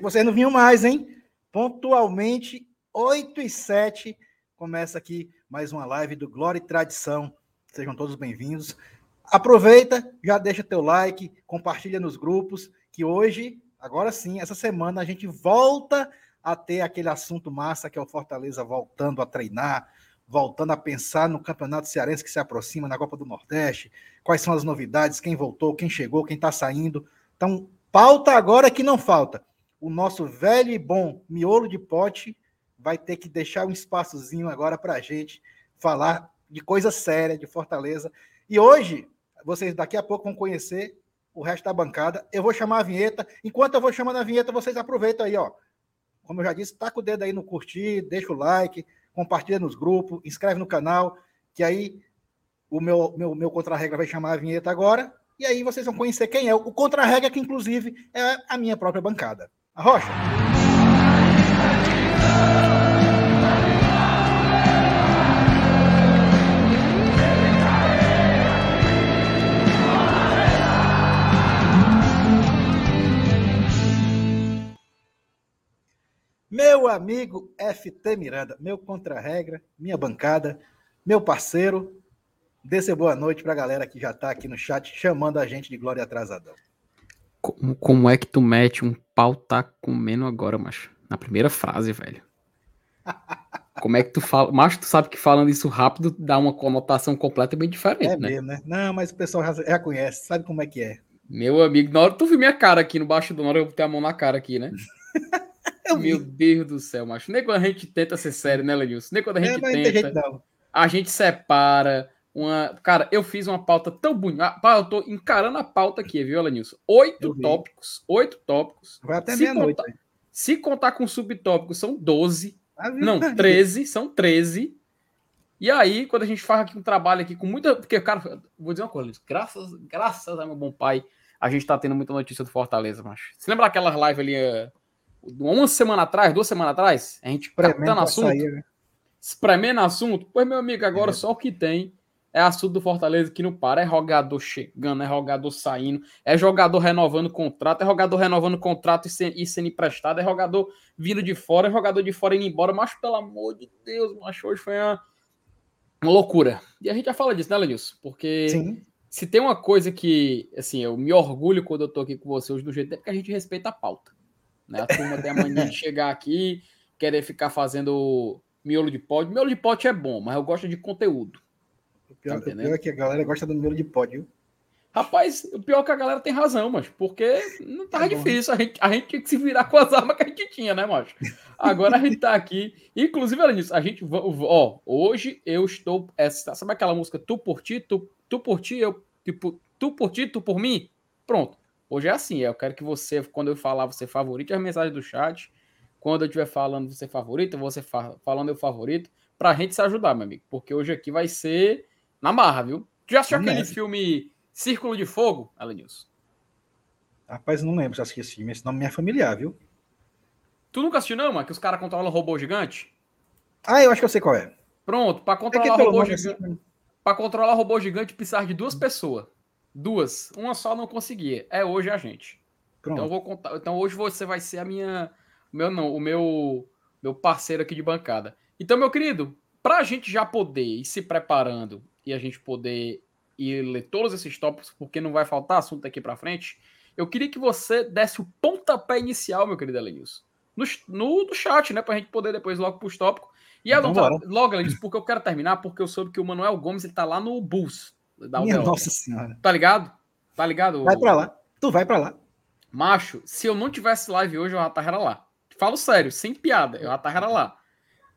que vocês não vinham mais, hein? Pontualmente, 8 e 7, começa aqui mais uma live do Glória e Tradição. Sejam todos bem-vindos. Aproveita, já deixa teu like, compartilha nos grupos, que hoje, agora sim, essa semana, a gente volta a ter aquele assunto massa que é o Fortaleza voltando a treinar, voltando a pensar no Campeonato Cearense que se aproxima, na Copa do Nordeste, quais são as novidades, quem voltou, quem chegou, quem está saindo. Então, Pauta agora que não falta. O nosso velho e bom miolo de pote vai ter que deixar um espaçozinho agora para a gente falar de coisa séria, de Fortaleza. E hoje, vocês daqui a pouco vão conhecer o resto da bancada. Eu vou chamar a vinheta. Enquanto eu vou chamando a vinheta, vocês aproveitam aí, ó. Como eu já disse, taca o dedo aí no curtir, deixa o like, compartilha nos grupos, inscreve no canal, que aí o meu, meu, meu contra-regra vai chamar a vinheta agora e aí vocês vão conhecer quem é. O contra-regra, que inclusive é a minha própria bancada. Rocha. Meu amigo FT Miranda, meu contra-regra, minha bancada, meu parceiro, Dê boa noite para a galera que já está aqui no chat chamando a gente de Glória Atrasadão. Como, como é que tu mete um pau tá comendo agora, macho? Na primeira frase, velho. Como é que tu fala? Macho, tu sabe que falando isso rápido dá uma conotação completamente diferente, é né? Mesmo, né? Não, mas o pessoal já, já conhece, sabe como é que é. Meu amigo, na hora tu viu minha cara aqui no baixo do hora eu botei a mão na cara aqui, né? Meu Deus do céu, macho. Nem quando a gente tenta ser sério, né, Lenilson? Nem quando a é, gente é, tenta. Jeito, a gente separa, uma. Cara, eu fiz uma pauta tão bonita. Ah, eu tô encarando a pauta aqui, viu, Elenilson? Oito tópicos. Oito tópicos. Vai até meia-noite. Contar... Se contar com subtópicos, são 12. Ah, não, 13. São 13. E aí, quando a gente faz aqui um trabalho aqui com muita. Porque, cara, vou dizer uma coisa, graças, graças a meu bom pai, a gente tá tendo muita notícia do Fortaleza, macho. Você lembra aquelas lives ali uh, uma semana atrás, duas semanas atrás? A gente captando assunto. Sair, né? Espremendo assunto. Pois, meu amigo, agora é. só o que tem é assunto do Fortaleza que não para. É jogador chegando, é jogador saindo, é jogador renovando contrato, é jogador renovando contrato e, sendo, e sendo emprestado, é jogador vindo de fora, é jogador de fora indo embora. Mas, pelo amor de Deus, mas hoje foi uma, uma loucura. E a gente já fala disso, né, Lenilson? Porque Sim. se tem uma coisa que, assim, eu me orgulho quando eu tô aqui com você hoje do jeito é porque a gente respeita a pauta. Né? A turma tem a mania de chegar aqui, querer ficar fazendo miolo de pote. Miolo de pote é bom, mas eu gosto de conteúdo. Pior, tá o pior é que a galera gosta do número de pódio. Rapaz, o pior é que a galera tem razão, mas porque não tava tá difícil. A gente, a gente tinha que se virar com as armas que a gente tinha, né, macho? Agora a gente tá aqui. Inclusive, além disso, a gente. Ó, hoje eu estou. Essa, sabe aquela música Tu por ti, tu, tu por ti, eu. Tipo, tu por ti, tu por mim? Pronto. Hoje é assim. Eu quero que você, quando eu falar, você favorite as mensagens do chat. Quando eu estiver falando você favorito, você fa falando eu favorito. Pra gente se ajudar, meu amigo. Porque hoje aqui vai ser na marra, viu? Tu já assistiu não aquele filme Círculo de Fogo, Alenilson? Rapaz, não lembro se assisti esse filme. Esse nome é familiar, viu? Tu nunca assistiu, não, mano? Que os caras controlam robô gigante? Ah, eu acho que eu sei qual é. Pronto, para controlar é robô gigante. Assim... Para controlar robô gigante, precisar de duas pessoas. Duas. Uma só não conseguia. É hoje a gente. Pronto. Então, vou contar... então hoje você vai ser a minha. Meu não, o meu, meu parceiro aqui de bancada. Então, meu querido, para a gente já poder ir se preparando e a gente poder ir ler todos esses tópicos, porque não vai faltar assunto aqui para frente, eu queria que você desse o pontapé inicial, meu querido Elenilson, no, no, no chat, né, para a gente poder depois logo para os tópicos. E então, tá, logo, Elenilson, porque eu quero terminar, porque eu soube que o Manuel Gomes ele tá lá no Bulls. Da Minha nossa senhora. Tá ligado? Tá ligado? Vai para lá. Tu vai para lá. Macho, se eu não tivesse live hoje, eu já tava lá. Falo sério, sem piada, eu já tava lá.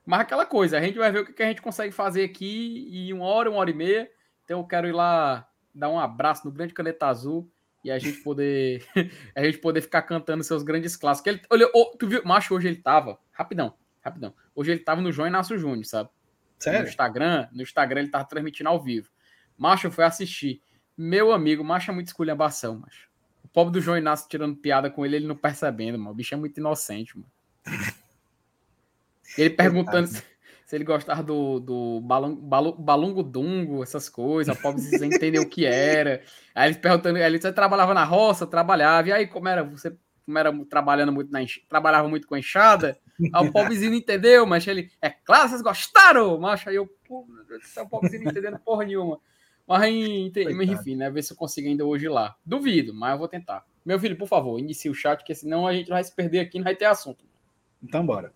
Mas aquela coisa, a gente vai ver o que a gente consegue fazer aqui em uma hora, uma hora e meia. Então eu quero ir lá dar um abraço no grande caneta azul e a gente poder a gente poder ficar cantando seus grandes clássicos. Ele, olha, oh, tu viu, macho, hoje ele tava, rapidão, rapidão. Hoje ele tava no João Inácio Júnior, sabe? Sério? No Instagram, no Instagram ele tava transmitindo ao vivo. Macho foi assistir. Meu amigo, macho é muito esculhambação, macho. O pobre do João Inácio tirando piada com ele, ele não percebendo, mano. O bicho é muito inocente, mano. Ele perguntando se, se, ele gostava do, do balão, balão, balungo dungo, essas coisas, a pobre sem entender o que era. Aí ele perguntando, ele você trabalhava na roça, trabalhava, e aí como era? Você como era trabalhando muito na trabalhava muito com enxada, aí o pobrezinho entendeu, mas ele, é claro, vocês gostaram, macho, aí eu, pô, o pobrezinho não entendendo porra nenhuma. Mas, enfim, né, ver se eu consigo ainda hoje lá. Duvido, mas eu vou tentar. Meu filho, por favor, inicie o chat, porque senão a gente vai se perder aqui, não vai ter assunto. Então, bora.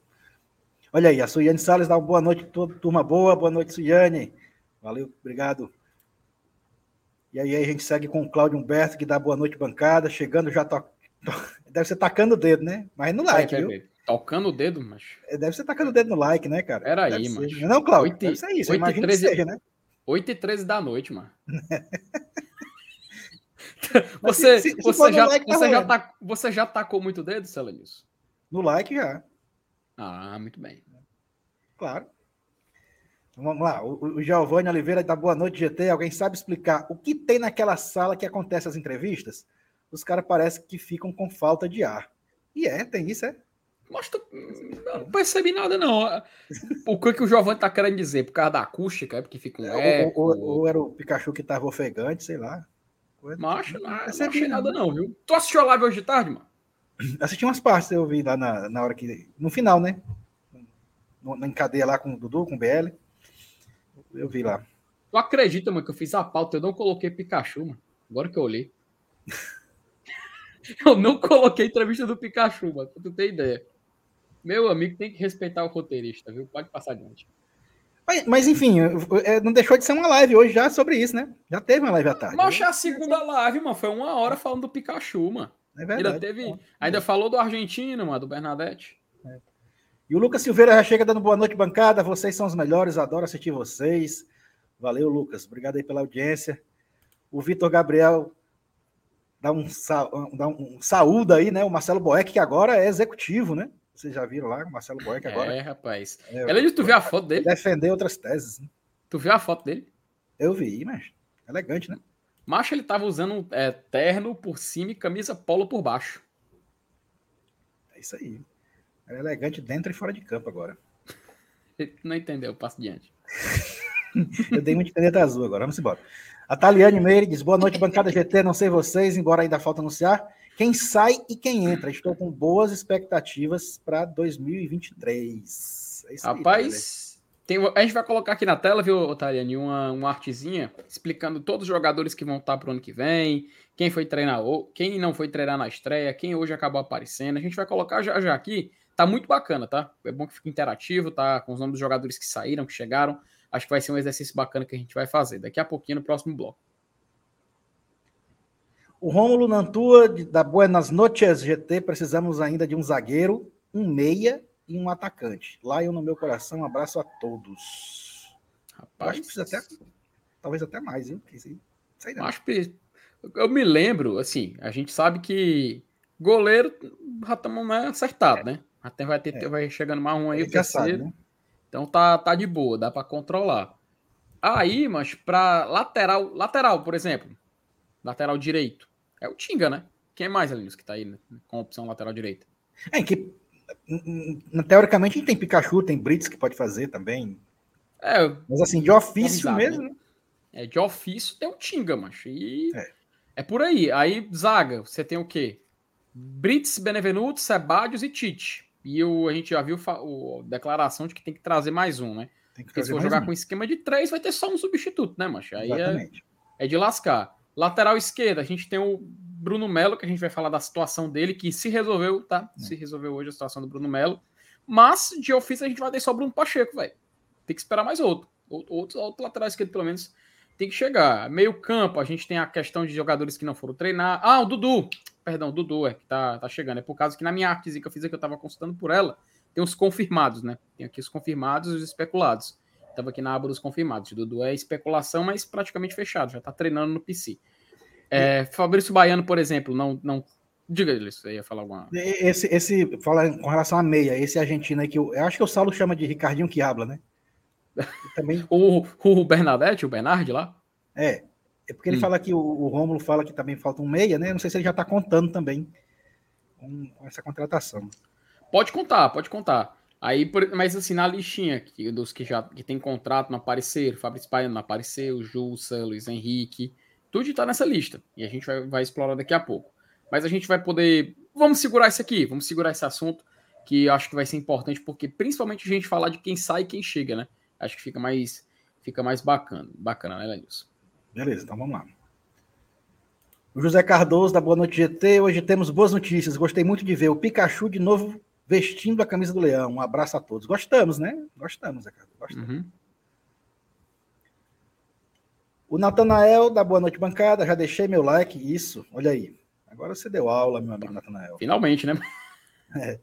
Olha aí, a Suiane Salles dá uma boa noite, turma boa, boa noite, Suiane. Valeu, obrigado. E aí a gente segue com o Cláudio Humberto, que dá boa noite, bancada. Chegando já, to... deve ser tacando o dedo, né? Mas no like, é, viu? Tocando o dedo, mas. É, deve ser tacando o dedo no like, né, cara? Era aí, mano. Não, Cláudio, 8, deve ser isso. 8 imagina 13, que seja, né? 8 e 13 da noite, mano. você, se, se você, já, like, tá você, já tá, você já tacou muito dedo, Celenilson? No like já. Ah, muito bem. Claro. Vamos lá, o, o Giovanni Oliveira da Boa Noite GT. Alguém sabe explicar o que tem naquela sala que acontece as entrevistas? Os caras parecem que ficam com falta de ar. E é, tem isso, é? Mas tu, não percebi nada, não. O que, que o Giovanni tá querendo dizer? Por causa da acústica? É porque fica um é, eco? Ou, ou, ou, era o Pikachu que tava ofegante, sei lá. Macho, não, não, não achei nada, não, viu? Tu assistiu a live hoje de tarde, mano? Assisti umas partes, eu vi lá na, na hora que. No final, né? Na cadeia lá com o Dudu, com o BL. Eu vi lá. Tu acredita, mano, que eu fiz a pauta, eu não coloquei Pikachu, mano. Agora que eu olhei. eu não coloquei entrevista do Pikachu, mano, pra tu ter ideia. Meu amigo tem que respeitar o roteirista, viu? Pode passar adiante. Mas, mas enfim, é, não deixou de ser uma live hoje já sobre isso, né? Já teve uma live à tarde. Mas é a segunda live, mano. Foi uma hora falando do Pikachu, mano. É verdade. Ainda, teve, é. ainda falou do argentino, mano, do Bernadette. É. E o Lucas Silveira já chega dando boa noite, bancada. Vocês são os melhores, adoro assistir vocês. Valeu, Lucas. Obrigado aí pela audiência. O Vitor Gabriel dá um, dá um saúde aí, né? O Marcelo Boeck, que agora é executivo, né? Vocês já viram lá, o Marcelo Boeck agora. É, rapaz. É, Ela tu viu a foto dele? Defender outras teses. Né? Tu viu a foto dele? Eu vi, mas elegante, né? Macho, ele tava usando é, terno por cima e camisa polo por baixo. É isso aí. É elegante dentro e fora de campo agora. Não entendeu, passo diante. Eu dei muito caneta azul agora, vamos embora. A Taliane Meire diz: boa noite, bancada GT. Não sei vocês, embora ainda falta anunciar quem sai e quem entra. Estou com boas expectativas para 2023. É Rapaz, tem, a gente vai colocar aqui na tela, viu, Taliane, uma, uma artezinha explicando todos os jogadores que vão estar para o ano que vem, quem foi treinar, quem não foi treinar na estreia, quem hoje acabou aparecendo. A gente vai colocar já já aqui. Tá muito bacana, tá? É bom que fique interativo, tá? Com os nomes dos jogadores que saíram, que chegaram. Acho que vai ser um exercício bacana que a gente vai fazer daqui a pouquinho no próximo bloco. O Rômulo Nantua, da Buenas Noches GT, precisamos ainda de um zagueiro, um meia e um atacante. Lá eu no meu coração, um abraço a todos. Rapaz, acho que precisa até, talvez até mais? Sei não. Acho que eu me lembro, assim, a gente sabe que goleiro já estamos acertado, né? Até vai ter, é. vai chegando mais um aí, o terceiro. Né? Então tá, tá de boa, dá para controlar. Aí, mas para lateral, lateral, por exemplo, lateral direito, é o Tinga, né? Quem é mais, ali que tá aí né? com opção lateral direita? É que teoricamente a gente tem Pikachu, tem Brits que pode fazer também. É, mas assim, de ofício mesmo. Né? É, de ofício tem o Tinga, macho. E é. é por aí. Aí, zaga, você tem o quê? Brits, Benevenuto, Sebadios e Tite. E o, a gente já viu a declaração de que tem que trazer mais um, né? Porque se for jogar um. com esquema de três, vai ter só um substituto, né, macho? Aí é, é, de lascar. Lateral esquerda, a gente tem o Bruno Melo, que a gente vai falar da situação dele, que se resolveu, tá? É. Se resolveu hoje a situação do Bruno Melo. Mas, de ofício, a gente vai ter só o Bruno Pacheco, velho. Tem que esperar mais outro. Outro, outro lateral esquerdo, pelo menos, tem que chegar. Meio campo, a gente tem a questão de jogadores que não foram treinar. Ah, o Dudu. Perdão, Dudu, é que tá, tá chegando. É por causa que na minha artezinha que eu fiz aqui, eu tava consultando por ela, tem os confirmados, né? Tem aqui os confirmados e os especulados. Tava aqui na aba dos confirmados. Dudu é especulação, mas praticamente fechado, já tá treinando no PC. É, Fabrício Baiano, por exemplo, não. não... Diga ele, você ia falar alguma. Esse, esse, fala com relação à meia, esse argentino aí que eu, eu acho que o Saulo chama de Ricardinho Quiabla, né? Também... o, o Bernadette, o Bernard lá? É, é porque ele hum. que o, o Rômulo fala que também falta um meia, né? Não sei se ele já está contando também com, com, essa contratação. Pode contar, pode contar. Aí, mas assim, na listinha que, dos que já que tem contrato não apareceram, Fabrício Paiano não apareceu, Jussa, Luiz Henrique, tudo está nessa lista. E a gente vai, vai explorar daqui a pouco. Mas a gente vai poder vamos segurar isso aqui, vamos segurar esse assunto, que eu acho que vai ser importante, porque principalmente a gente falar de quem sai e quem chega, né? Acho que fica mais, fica mais bacana, bacana, né, Lenilson? Beleza, então vamos lá. O José Cardoso, da Boa Noite GT. Hoje temos boas notícias. Gostei muito de ver o Pikachu de novo vestindo a camisa do Leão. Um abraço a todos. Gostamos, né? Gostamos, Zé Cardoso. Gostamos. Uhum. O Natanael, da Boa Noite Bancada. Já deixei meu like. Isso, olha aí. Agora você deu aula, meu amigo Natanael. Finalmente, né? É.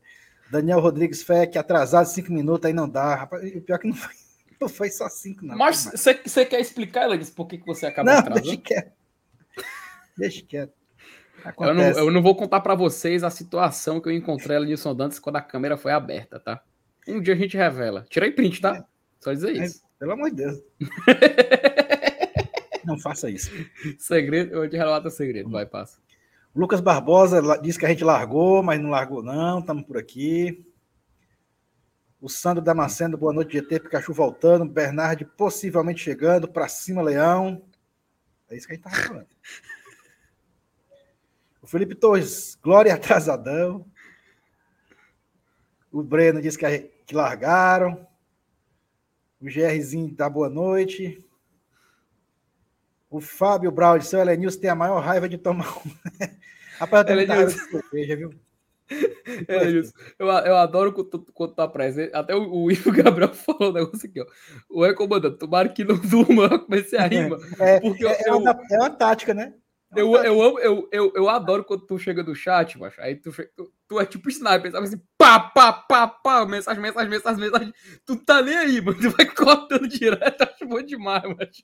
Daniel Rodrigues Feck, atrasado cinco minutos, aí não dá. Rapaz, o pior é que não foi, não foi só cinco, não. Mas você quer explicar, Elegis, por que, que você acabou não, atrasando? Deixa quieto. Deixa quieto. Eu não, eu não, vou contar para vocês a situação que eu encontrei ali no Dantas quando a câmera foi aberta, tá? Um dia a gente revela. Tirei print, tá? É. Só dizer é, isso. Pelo amor de Deus. não faça isso. Segredo, eu te relato o segredo. Vai, passa. Lucas Barbosa disse que a gente largou, mas não largou, não. Estamos por aqui. O Sandro Damasceno, boa noite, GT. Pikachu voltando. Bernard possivelmente chegando. Para cima, Leão. É isso que a gente estava falando. O Felipe Torres, Glória atrasadão. O Breno disse que, que largaram. O GRzinho dá boa noite. O Fábio de seu Elenilson tem a maior raiva de tomar um. Rapaz, eu tenho de cerveja, viu? É isso. Eu, eu adoro quando, quando tá presente. Até o, o Ivo Gabriel falou um negócio aqui, ó. O comandante, tomara que não durma. Eu comecei a rir, É, porque é, eu, é, uma, é uma tática, né? É eu, eu, amo, eu, eu, eu adoro quando tu chega do chat, macho. Aí tu, tu, tu é tipo sniper, sabe assim, pá, pá, pá, pá, mensagem, mensagem, mensagem, mensagem. Tu tá nem aí, mano. Tu vai cortando direto, acho bom demais, macho.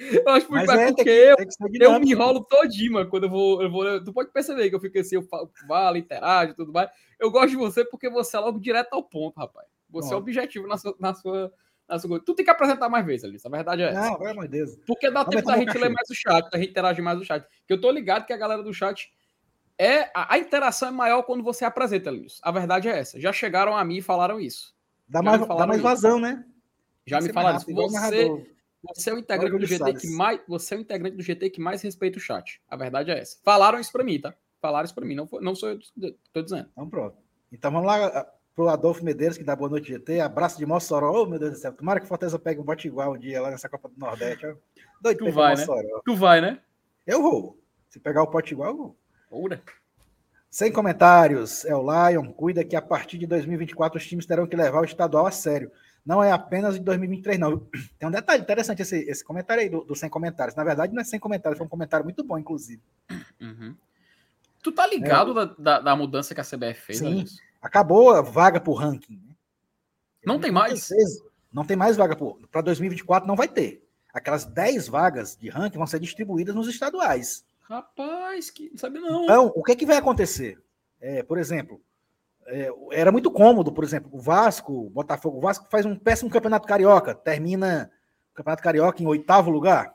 Eu acho muito é, porque eu, eu me enrolo todinho, mano, quando eu vou, eu vou. Tu pode perceber que eu fico assim, eu falo, interajo e tudo mais. Eu gosto de você porque você é logo direto ao ponto, rapaz. Você Bom. é objetivo na sua, na sua, na sua. Tu tem que apresentar mais vezes, Alice. A verdade é essa. Não, pelo amor de Deus. Porque dá tempo da gente ler mais o chat, da gente interagir mais no chat. Que eu tô ligado que a galera do chat. É, a, a interação é maior quando você apresenta, Alice. A verdade é essa. Já chegaram a mim e falaram isso. Dá mais, dá mais vazão, né? Já me falaram isso. Você, você é o integrante do GT que mais, você é o integrante do GT que mais respeita o chat. A verdade é essa. Falaram isso para mim, tá? Falaram isso para mim, não, não sou eu que tô dizendo. Então pronto. Então vamos lá ah, pro Adolfo Medeiros, que dá boa noite GT. Abraço de Mossoró. Oh, meu Deus do céu. Tomara que Fortaleza pegue um bote igual um dia lá nessa Copa do Nordeste. Ó. Doido tu vai, né? Tu vai, né? Eu vou. Se pegar o pote igual, eu vou. Oura. Sem comentários, é o Lion. Cuida que a partir de 2024 os times terão que levar o estadual a sério não é apenas em 2023, não. Tem um detalhe interessante esse, esse comentário aí do, do, sem comentários. Na verdade, não é sem comentários, foi um comentário muito bom, inclusive. Uhum. Tu tá ligado é. da, da, da, mudança que a CBF fez? Sim, acabou a vaga por ranking. Né? Não tem mais? Não tem mais vaga para 2024, não vai ter. Aquelas 10 vagas de ranking vão ser distribuídas nos estaduais. Rapaz, que não sabe não. Então, o que, é que vai acontecer? É, por exemplo, é, era muito cômodo, por exemplo, o Vasco, o Botafogo, o Vasco faz um péssimo campeonato carioca, termina o campeonato carioca em oitavo lugar.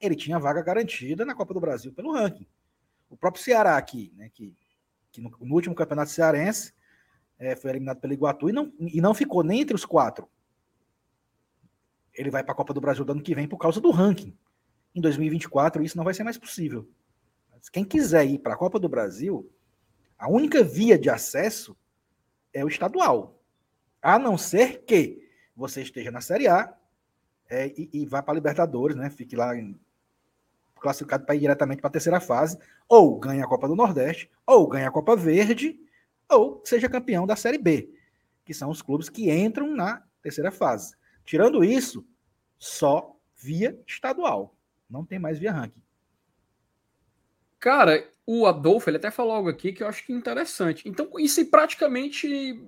Ele tinha vaga garantida na Copa do Brasil pelo ranking. O próprio Ceará aqui, né, que, que no, no último campeonato cearense é, foi eliminado pelo Iguatu e não, e não ficou nem entre os quatro. Ele vai para a Copa do Brasil do ano que vem por causa do ranking. Em 2024 isso não vai ser mais possível. Mas quem quiser ir para a Copa do Brasil a única via de acesso é o estadual. A não ser que você esteja na Série A é, e, e, vá para Libertadores, né? Fique lá em, classificado para ir diretamente para a terceira fase, ou ganhe a Copa do Nordeste, ou ganhe a Copa Verde, ou seja campeão da Série B, que são os clubes que entram na terceira fase. Tirando isso, só via estadual. Não tem mais via ranking. Cara, o Adolfo, ele até falou algo aqui que eu acho que é interessante. Então, isso praticamente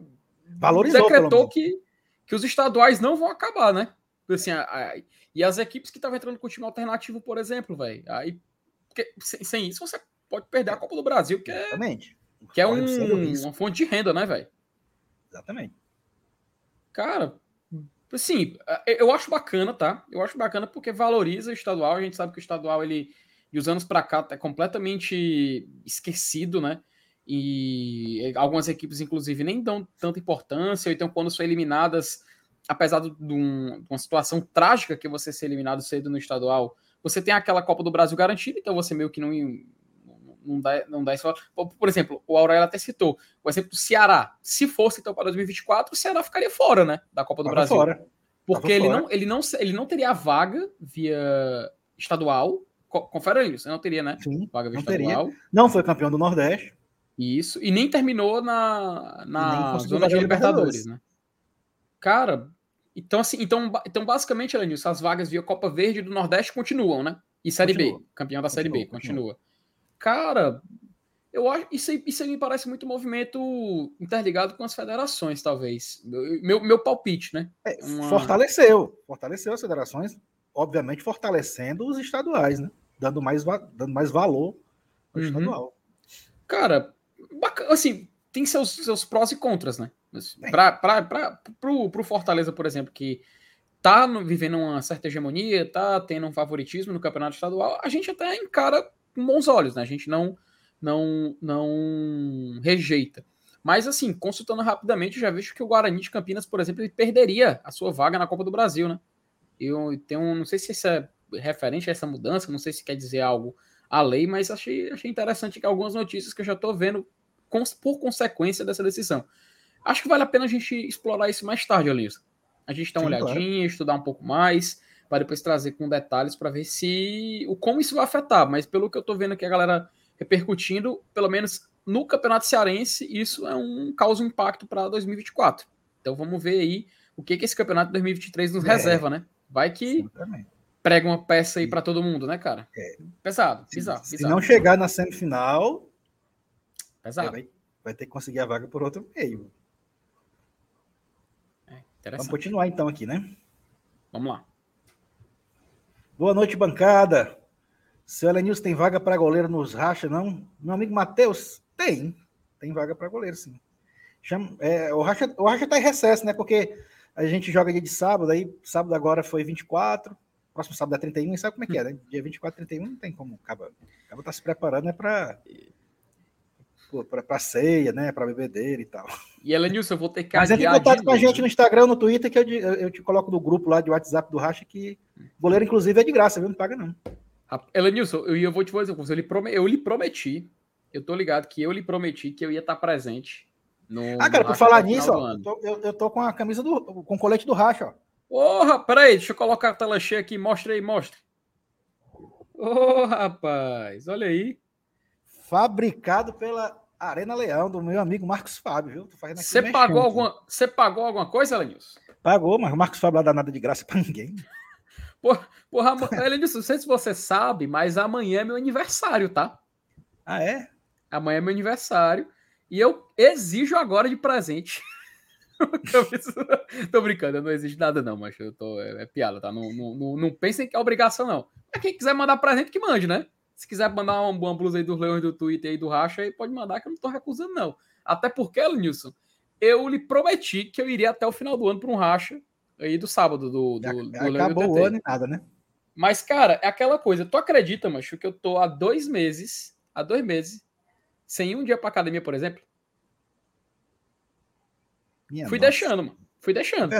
Valorizou, decretou que, que os estaduais não vão acabar, né? Assim, a, a, e as equipes que estavam entrando com o time alternativo, por exemplo, velho. Aí, porque, sem, sem, isso, você pode perder a Copa do Brasil, que é, Exatamente. Que é um, uma fonte de renda, né, velho? Exatamente. Cara, assim, eu acho bacana, tá? Eu acho bacana porque valoriza o estadual. A gente sabe que o estadual, ele de uns anos para cá é completamente esquecido, né? E algumas equipes, inclusive, nem dão tanta importância, ou então quando são eliminadas, apesar de, um, de uma situação trágica que você ser eliminado cedo no estadual, você tem aquela Copa do Brasil garantida, então você meio que não, não dá, não dá isso. Por exemplo, o Aurélio até citou o exemplo do Ceará. Se fosse então para 2024, o Ceará ficaria fora, né? Da Copa do Brasil. Fora. Porque ele não, ele, não, ele não teria a vaga via estadual. Confere isso, não teria, né? Sim, vaga não estadual. Teria. Não foi campeão do Nordeste. Isso. E nem terminou na, na zona de Libertadores, né? Cara, então, assim, então, então basicamente, Elenilson, as vagas via Copa Verde do Nordeste continuam, né? E Série continua. B, campeão da Série continua, B, continua. continua. Cara, eu acho isso aí, isso aí me parece muito movimento interligado com as federações, talvez. Meu, meu palpite, né? É, Uma... Fortaleceu, fortaleceu as federações, obviamente fortalecendo os estaduais, né? Dando mais, dando mais valor ao uhum. estadual. Cara, bacana, assim, tem seus, seus prós e contras, né? Para o Fortaleza, por exemplo, que tá vivendo uma certa hegemonia, tá tendo um favoritismo no campeonato estadual, a gente até encara com bons olhos, né? A gente não, não, não rejeita. Mas, assim, consultando rapidamente, já vejo que o Guarani de Campinas, por exemplo, ele perderia a sua vaga na Copa do Brasil, né? Eu tenho, não sei se isso é referente a essa mudança, não sei se quer dizer algo à lei, mas achei, achei interessante que algumas notícias que eu já estou vendo por consequência dessa decisão. Acho que vale a pena a gente explorar isso mais tarde, Alisa a gente dá uma Sim, olhadinha, claro. estudar um pouco mais, para depois trazer com detalhes para ver se o como isso vai afetar. Mas pelo que eu estou vendo aqui a galera repercutindo, pelo menos no Campeonato Cearense, isso é um causa um impacto para 2024. Então vamos ver aí o que, que esse Campeonato 2023 nos é. reserva, né? Vai que prega uma peça aí para todo mundo, né, cara? É. Pesado, bizarro, se, Se não chegar na semifinal, pesado. Vai, vai ter que conseguir a vaga por outro meio. Vamos continuar então aqui, né? Vamos lá. Boa noite, bancada. Seu Elenilson tem vaga para goleiro nos racha, não? Meu amigo Matheus, tem. Tem vaga para goleiro, sim. Chama, é, o, racha, o racha tá em recesso, né? Porque a gente joga dia de sábado, aí sábado agora foi 24, próximo sábado é 31, e sabe como é que é, né? Dia 24, 31 não tem como. Acaba, acaba tá se preparando, né? Para para ceia, né? Para bebedeira e tal. E Elenilson, eu vou ter que Mas entre em contato com a gente no Instagram, no Twitter, que eu, eu te coloco no grupo lá de WhatsApp do Racha, que goleiro, inclusive, é de graça, viu? Não paga, não. Elenilson, eu, eu vou te eu lhe, prometi, eu lhe prometi, eu tô ligado que eu lhe prometi que eu ia estar presente. No, ah, cara, por falar nisso, ó, eu, tô, eu, eu, tô, com a camisa do. com o colete do Racha, ó. Porra, peraí, deixa eu colocar a tela cheia aqui, mostra aí, mostra. Ô, oh, rapaz, olha aí. Fabricado pela Arena Leão, do meu amigo Marcos Fábio, viu? Você pagou, alguma, você pagou alguma coisa, Lenilson? Pagou, mas o Marcos Fábio lá dá nada de graça para ninguém. Porra, porra Lenilson, não sei se você sabe, mas amanhã é meu aniversário, tá? Ah, é? Amanhã é meu aniversário. E eu exijo agora de presente. tô brincando, não exijo nada, não, mas eu tô. É, é piada, tá? Não, não, não, não pensem que é obrigação, não. Mas quem quiser mandar presente, que mande, né? Se quiser mandar uma, uma blusa aí dos Leões do Twitter aí do Racha, aí pode mandar, que eu não tô recusando, não. Até porque, Nilson, eu lhe prometi que eu iria até o final do ano para um Racha aí do sábado do, do, do Acabou o ano e nada, né? Mas, cara, é aquela coisa. Tu acredita, macho, que eu tô há dois meses, há dois meses, sem um dia pra academia, por exemplo? Minha Fui nossa. deixando, mano. Fui deixando.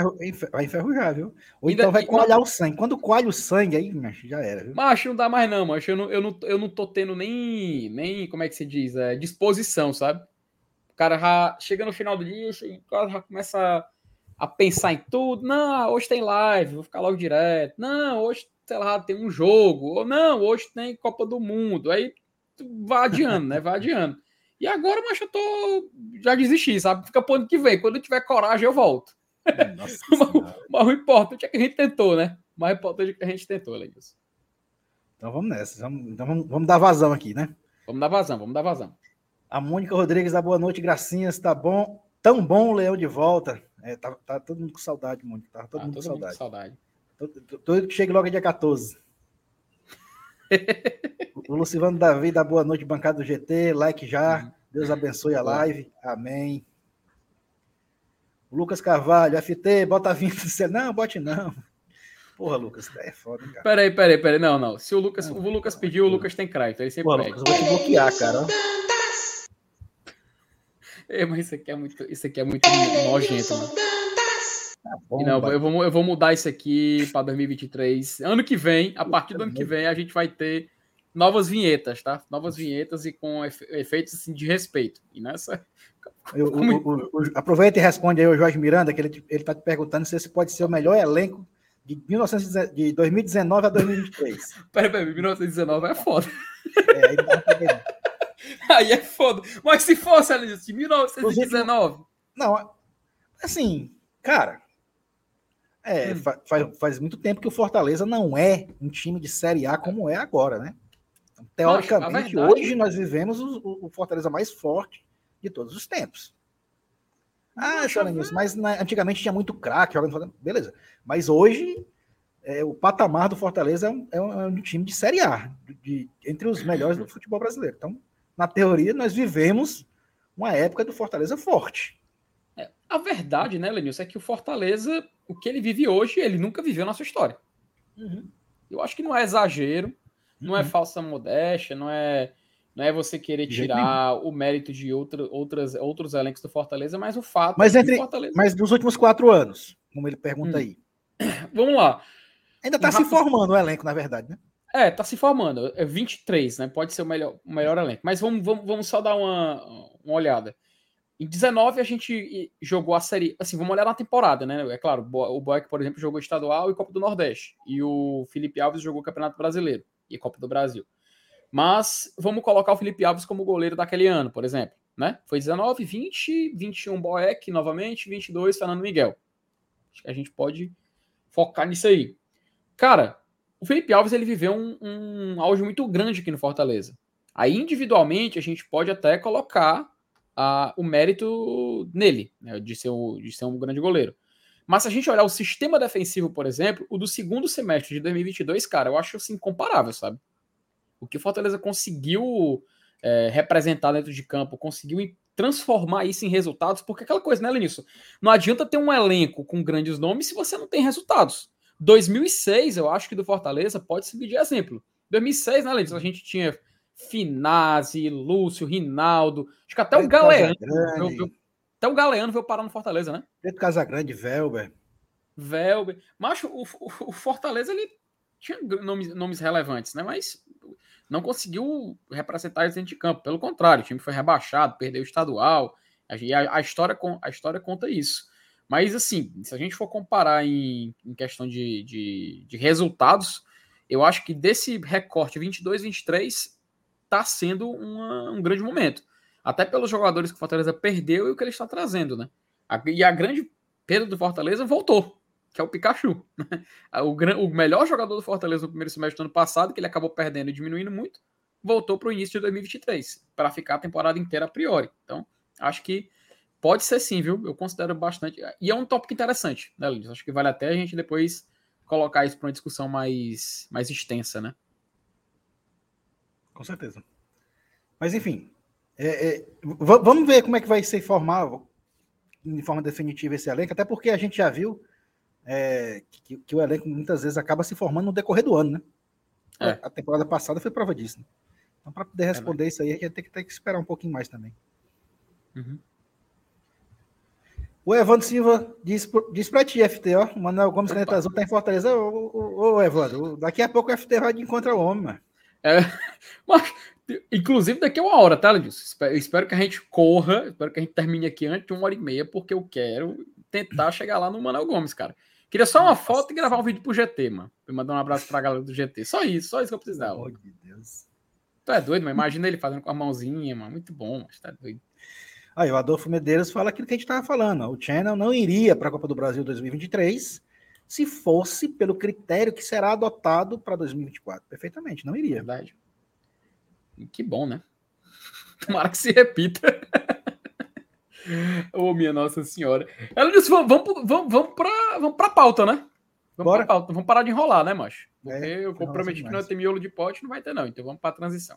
vai enferrujar, viu? Ou Ainda, então vai coalhar o sangue. Quando coalha o sangue, aí, macho, já era, viu? Macho, não dá mais não, macho. Eu não, eu não, eu não tô tendo nem, nem, como é que se diz, é, disposição, sabe? O cara já chega no final do dia, o cara já começa a, a pensar em tudo. Não, hoje tem live, vou ficar logo direto. Não, hoje, sei lá, tem um jogo. Ou não, hoje tem Copa do Mundo. Aí vai adiando, né? Vai adiando. E agora, mas eu tô. Já desisti, sabe? Fica pro ano que vem. Quando eu tiver coragem, eu volto. mas, mas, o importante é que a gente tentou, né? O mais importante é que a gente tentou, Leilson. Então vamos nessa. Vamos, então vamos, vamos dar vazão aqui, né? Vamos dar vazão, vamos dar vazão. A Mônica Rodrigues da Boa Noite, Gracinhas, tá bom? Tão bom o Leão de volta. É, tá, tá todo mundo com saudade, Mônica. Tá todo, ah, mundo, todo com mundo com saudade. Todo que chegue logo dia 14. o Lucivano Davi da Boa Noite, bancada do GT, like já. Uhum. Deus abençoe a live. Amém. Lucas Carvalho, FT, bota 20. Não, bote não. Porra, Lucas, é foda, cara. Peraí, peraí, peraí. Não, não. Se o Lucas, não, o Lucas pediu, o Lucas tem crédito. Ele sempre Porra, Lucas, eu vou te bloquear, cara. É, mas isso aqui é muito, isso aqui é muito nojento, mano. Tá não, eu vou, eu vou mudar isso aqui para 2023. Ano que vem, a partir do ano que vem, a gente vai ter novas vinhetas, tá? Novas vinhetas e com efeitos assim, de respeito. E nessa. Eu, o, o, o, aproveita e responde aí o Jorge Miranda, que ele está te perguntando se esse pode ser o melhor elenco de, 19, de 2019 a 2023. Peraí, peraí, 1919 é foda. É, aí, tá aí é foda. Mas se fosse, Alice, de 1919. Não, assim, cara, é, hum. faz, faz muito tempo que o Fortaleza não é um time de Série A como é agora, né? Então, teoricamente, verdade... hoje nós vivemos o, o, Fortaleza mais forte de todos os tempos. Ah, Choranils, mas na, antigamente tinha muito craque, beleza. Mas hoje, é, o patamar do Fortaleza é um, é um, é um time de Série A, de, entre os melhores do futebol brasileiro. Então, na teoria, nós vivemos uma época do Fortaleza forte. A verdade, né, Lenilson, é que o Fortaleza, o que ele vive hoje, ele nunca viveu na sua história. Uhum. Eu acho que não é exagero, não é uhum. é falsa modéstia, não é não é você querer tirar o mérito de outra, outras, outros elencos do Fortaleza, mas o fato mas é entre, Fortaleza... Mas nos últimos quatro anos, como ele pergunta hum. aí. Vamos lá. Ainda está se formando o elenco, na verdade, né? É, está se formando. É 23, né? Pode ser o melhor, o melhor elenco. Mas vamos, vamos, vamos só dar uma, uma olhada. Em 19 a gente jogou a série. Assim, vamos olhar na temporada, né? É claro, o Boeck, por exemplo, jogou estadual e Copa do Nordeste. E o Felipe Alves jogou Campeonato Brasileiro e Copa do Brasil. Mas vamos colocar o Felipe Alves como goleiro daquele ano, por exemplo. Né? Foi 19, 20, 21 Boeck novamente, 22 Fernando Miguel. Acho que a gente pode focar nisso aí. Cara, o Felipe Alves ele viveu um, um auge muito grande aqui no Fortaleza. Aí, individualmente, a gente pode até colocar a, o mérito nele, né, de, ser o, de ser um grande goleiro. Mas se a gente olhar o sistema defensivo, por exemplo, o do segundo semestre de 2022, cara, eu acho assim incomparável, sabe? O que o Fortaleza conseguiu é, representar dentro de campo, conseguiu transformar isso em resultados, porque aquela coisa, né, Lenilson? Não adianta ter um elenco com grandes nomes se você não tem resultados. 2006, eu acho que do Fortaleza pode servir de exemplo. 2006, né, Lenilson? A gente tinha Finazzi, Lúcio, Rinaldo, acho que até o Galeano. Viu, até o Galeano veio parar no Fortaleza, né? Pedro Casagrande, Velber. Velber. Mas o, o, o, Fortaleza ele tinha nomes, nomes relevantes, né? Mas não conseguiu representar eles dentro de campo. Pelo contrário, o time foi rebaixado, perdeu o estadual. A, a, história, a história conta isso. Mas, assim, se a gente for comparar em, em questão de, de, de resultados, eu acho que desse recorte 22-23 está sendo uma, um grande momento. Até pelos jogadores que o Fortaleza perdeu e o que ele está trazendo, né? e a grande perda do Fortaleza voltou, que é o Pikachu. Né? O, o melhor jogador do Fortaleza no primeiro semestre do ano passado, que ele acabou perdendo e diminuindo muito, voltou para o início de 2023, para ficar a temporada inteira a priori. Então, acho que pode ser sim, viu? Eu considero bastante. E é um tópico interessante, né, Lindos? Acho que vale até a gente depois colocar isso para uma discussão mais, mais extensa, né? Com certeza. Mas, enfim, é, é, vamos ver como é que vai ser formado de forma definitiva esse elenco, até porque a gente já viu é, que, que, o elenco muitas vezes acaba se formando no decorrer do ano, né? É. A temporada passada foi prova disso. Né? Então, para poder é responder isso aí, a gente tem que, ter que esperar um pouquinho mais também. Uhum. O Evandro Silva diz, diz para ti, FT, ó. O Manuel Gomes Caneta Azul tá em Fortaleza. Ô, ô, ô, Evandro, daqui a pouco o FT vai de encontrar o homem, mano. É, mas, inclusive daqui a uma hora, tá, Ledilson? Espero, espero que a gente corra, espero que a gente termine aqui antes de uma hora e meia, porque eu quero tentar chegar lá no Manuel Gomes, cara. Queria só uma Nossa. foto e gravar um vídeo pro GT, mano. Mandar um abraço pra galera do GT. Só isso, só isso que eu precisava. Oh, meu Deus. Tu é doido, mas imagina ele fazendo com a mãozinha, mano. Muito bom, mas tá doido. Aí o Adolfo Medeiros fala aquilo que a gente estava falando. O Channel não iria para a Copa do Brasil 2023 se fosse pelo critério que será adotado para 2024. Perfeitamente, não iria. Verdade. Que bom, né? Tomara que se repita. Ô, oh, minha Nossa Senhora. Ela disse: vamos, vamos, vamos para vamos a pauta, né? Vamos, Bora. Pauta. vamos parar de enrolar, né, macho? Porque é, eu comprometi que não vai ter miolo de pote, não vai ter, não. Então vamos para a transição.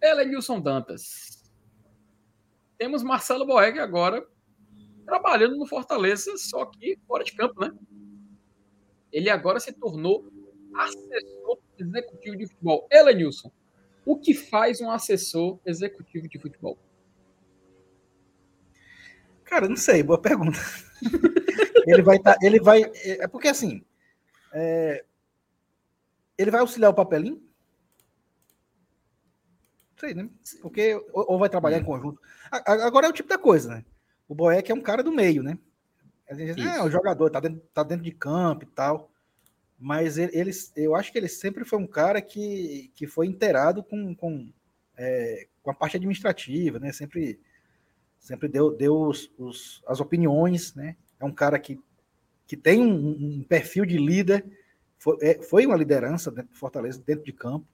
Ela é Nilson Dantas. Temos Marcelo Boeg agora trabalhando no Fortaleza, só que fora de campo, né? Ele agora se tornou assessor executivo de futebol. Ela, Nilson, o que faz um assessor executivo de futebol? Cara, não sei, boa pergunta. ele vai estar, tá, ele vai, é porque assim, É, ele vai auxiliar o papelinho? Sei, né? Porque ou, vai trabalhar hum. em conjunto. Agora é o tipo da coisa, né? O Boeck é um cara do meio, né? A gente diz, é, o jogador tá dentro, tá dentro de campo e tal. Mas ele, ele, eu acho que ele sempre foi um cara que, que foi inteirado com, com, é, com a parte administrativa, né? Sempre, sempre deu, deu os, os, as opiniões, né? É um cara que, que tem um, um perfil de líder, foi, é, foi uma liderança dentro do Fortaleza, dentro de campo.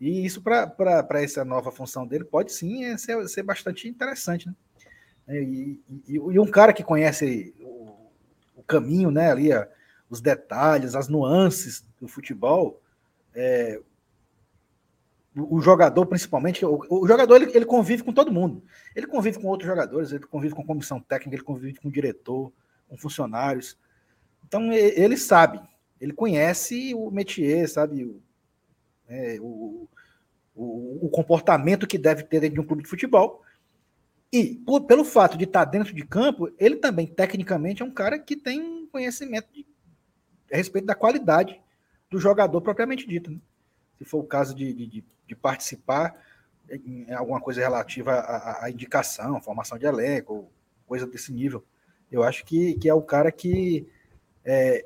E isso, para essa nova função dele, pode sim é, ser, ser bastante interessante, né? E, e, e, um cara que conhece o, o caminho, né, ali, os detalhes, as nuances do futebol, é, o, o, jogador, principalmente, o, o jogador ele, ele, convive com todo mundo. Ele convive com outros jogadores, ele convive com comissão técnica, ele convive com diretor, com funcionários. Então ele sabe, ele conhece o métier, sabe é, o, o, o, comportamento que deve ter dentro de um clube de futebol. E por, pelo fato de estar dentro de campo, ele também, tecnicamente, é um cara que tem conhecimento de, a respeito da qualidade do jogador propriamente dito. Né? Se for o caso de, de, de participar em alguma coisa relativa à, à, indicação, formação de elenco, coisa desse nível. Eu acho que, que é o cara que, é,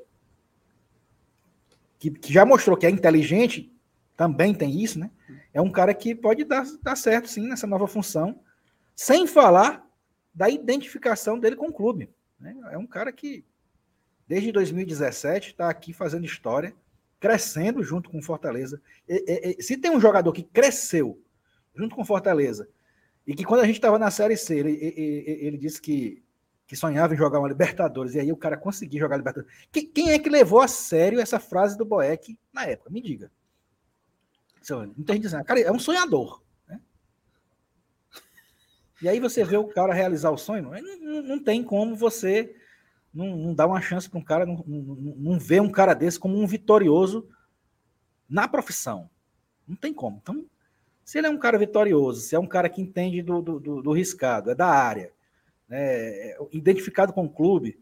que, que já mostrou que é inteligente também tem isso, né? É um cara que pode dar, dar certo, sim, nessa nova função, sem falar da identificação dele com o clube. Né? É um cara que, desde 2017, está aqui fazendo história, crescendo junto com Fortaleza. E, e, se tem um jogador que cresceu junto com Fortaleza, e que quando a gente estava na Série C, ele, ele, ele disse que, que sonhava em jogar uma Libertadores, e aí o cara conseguiu jogar Libertadores. Quem, quem é que levou a sério essa frase do Boeck na época? Me diga. Muita gente dizendo, cara, é um sonhador. Né? E aí você vê o cara realizar o sonho, não, não tem como você não, não dar uma chance para um cara, não, não, não ver um cara desse como um vitorioso na profissão. Não tem como. Então, se ele é um cara vitorioso, se é um cara que entende do, do, do, do riscado, é da área, né, é identificado com o clube,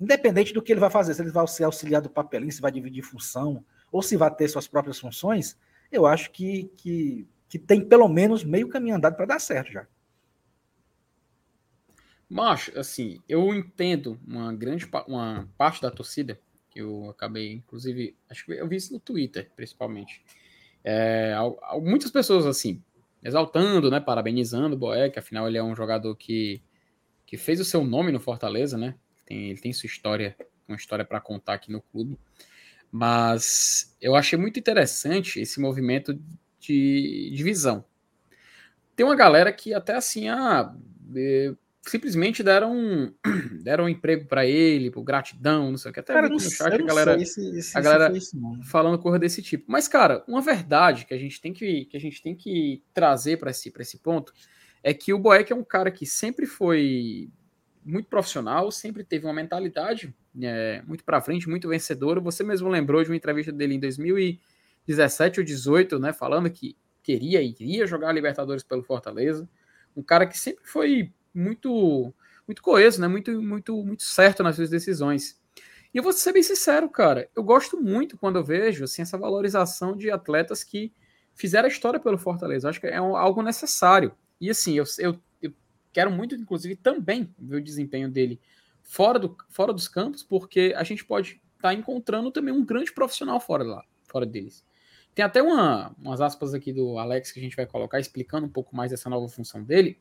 independente do que ele vai fazer, se ele vai ser auxiliar do papelinho, se vai dividir função, ou se vai ter suas próprias funções, eu acho que, que, que tem pelo menos meio caminho andado para dar certo já. Mas, assim, eu entendo uma grande uma parte da torcida, que eu acabei, inclusive, acho que eu vi isso no Twitter, principalmente. É, muitas pessoas, assim, exaltando, né, parabenizando o Boeck, afinal ele é um jogador que, que fez o seu nome no Fortaleza, né? Tem, ele tem sua história, uma história para contar aqui no clube. Mas eu achei muito interessante esse movimento de divisão. Tem uma galera que até assim, ah, é, simplesmente deram, deram um emprego para ele, por gratidão, não sei o que. Até cara, no chat a galera, se, se, a galera isso, falando coisa desse tipo. Mas, cara, uma verdade que a gente tem que, que, a gente tem que trazer para esse, esse ponto é que o Boeck é um cara que sempre foi muito profissional, sempre teve uma mentalidade é, muito para frente, muito vencedora. Você mesmo lembrou de uma entrevista dele em 2017 ou 2018, né, falando que queria e iria jogar Libertadores pelo Fortaleza. Um cara que sempre foi muito muito coeso, né, muito muito muito certo nas suas decisões. E eu vou ser bem sincero, cara, eu gosto muito quando eu vejo assim essa valorização de atletas que fizeram a história pelo Fortaleza. acho que é algo necessário. E assim, eu, eu Quero muito, inclusive, também ver o desempenho dele fora, do, fora dos campos, porque a gente pode estar tá encontrando também um grande profissional fora lá, fora deles. Tem até uma, umas aspas aqui do Alex que a gente vai colocar explicando um pouco mais dessa nova função dele,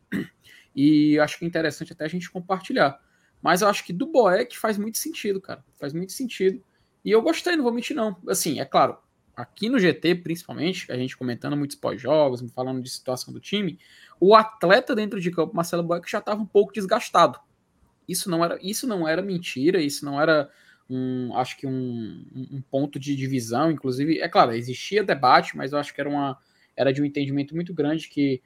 e acho que é interessante até a gente compartilhar. Mas eu acho que do Boeck faz muito sentido, cara. Faz muito sentido. E eu gostei, não vou mentir, não. Assim, é claro, aqui no GT, principalmente, a gente comentando muitos pós-jogos, falando de situação do time, o atleta dentro de campo, Marcelo Boeck, já estava um pouco desgastado. Isso não era, isso não era mentira, isso não era um, acho que um, um ponto de divisão, inclusive, é claro, existia debate, mas eu acho que era uma era de um entendimento muito grande que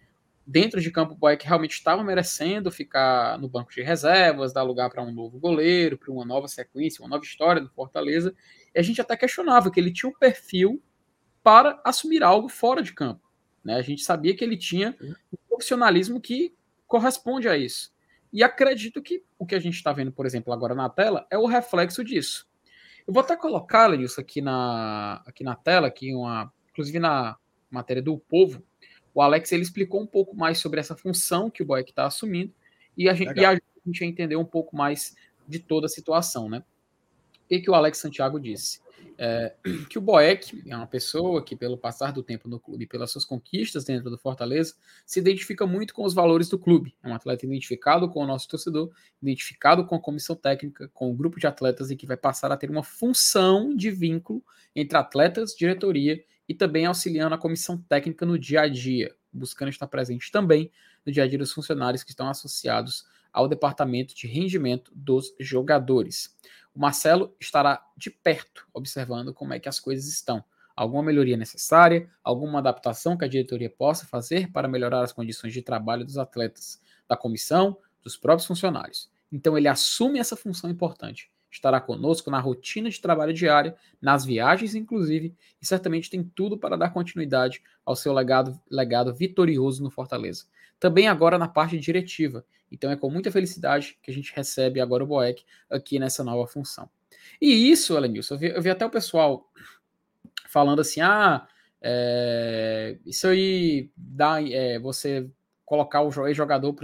dentro de campo o Boeck realmente estava merecendo ficar no banco de reservas, dar lugar para um novo goleiro, para uma nova sequência, uma nova história do Fortaleza, a gente até questionava que ele tinha um perfil para assumir algo fora de campo. Né? A gente sabia que ele tinha um profissionalismo que corresponde a isso. E acredito que o que a gente está vendo, por exemplo, agora na tela, é o reflexo disso. Eu vou até colocar, isso aqui na, aqui na tela, aqui uma, inclusive na matéria do Povo, o Alex ele explicou um pouco mais sobre essa função que o Boeck está assumindo e a, gente, e a gente a entender um pouco mais de toda a situação, né? Que, que o Alex Santiago disse? É, que o Boeck é uma pessoa que, pelo passar do tempo no clube pelas suas conquistas dentro do Fortaleza, se identifica muito com os valores do clube. É um atleta identificado com o nosso torcedor, identificado com a comissão técnica, com o grupo de atletas e que vai passar a ter uma função de vínculo entre atletas, diretoria e também auxiliando a comissão técnica no dia a dia, buscando estar presente também no dia a dia dos funcionários que estão associados ao departamento de rendimento dos jogadores. O Marcelo estará de perto observando como é que as coisas estão. Alguma melhoria necessária, alguma adaptação que a diretoria possa fazer para melhorar as condições de trabalho dos atletas, da comissão, dos próprios funcionários. Então ele assume essa função importante. Estará conosco na rotina de trabalho diária, nas viagens, inclusive, e certamente tem tudo para dar continuidade ao seu legado, legado vitorioso no Fortaleza. Também agora na parte diretiva, então é com muita felicidade que a gente recebe agora o Boeck aqui nessa nova função. E isso, Elenilson, eu vi, eu vi até o pessoal falando assim: ah, é, isso aí dá. É, você colocar o jogador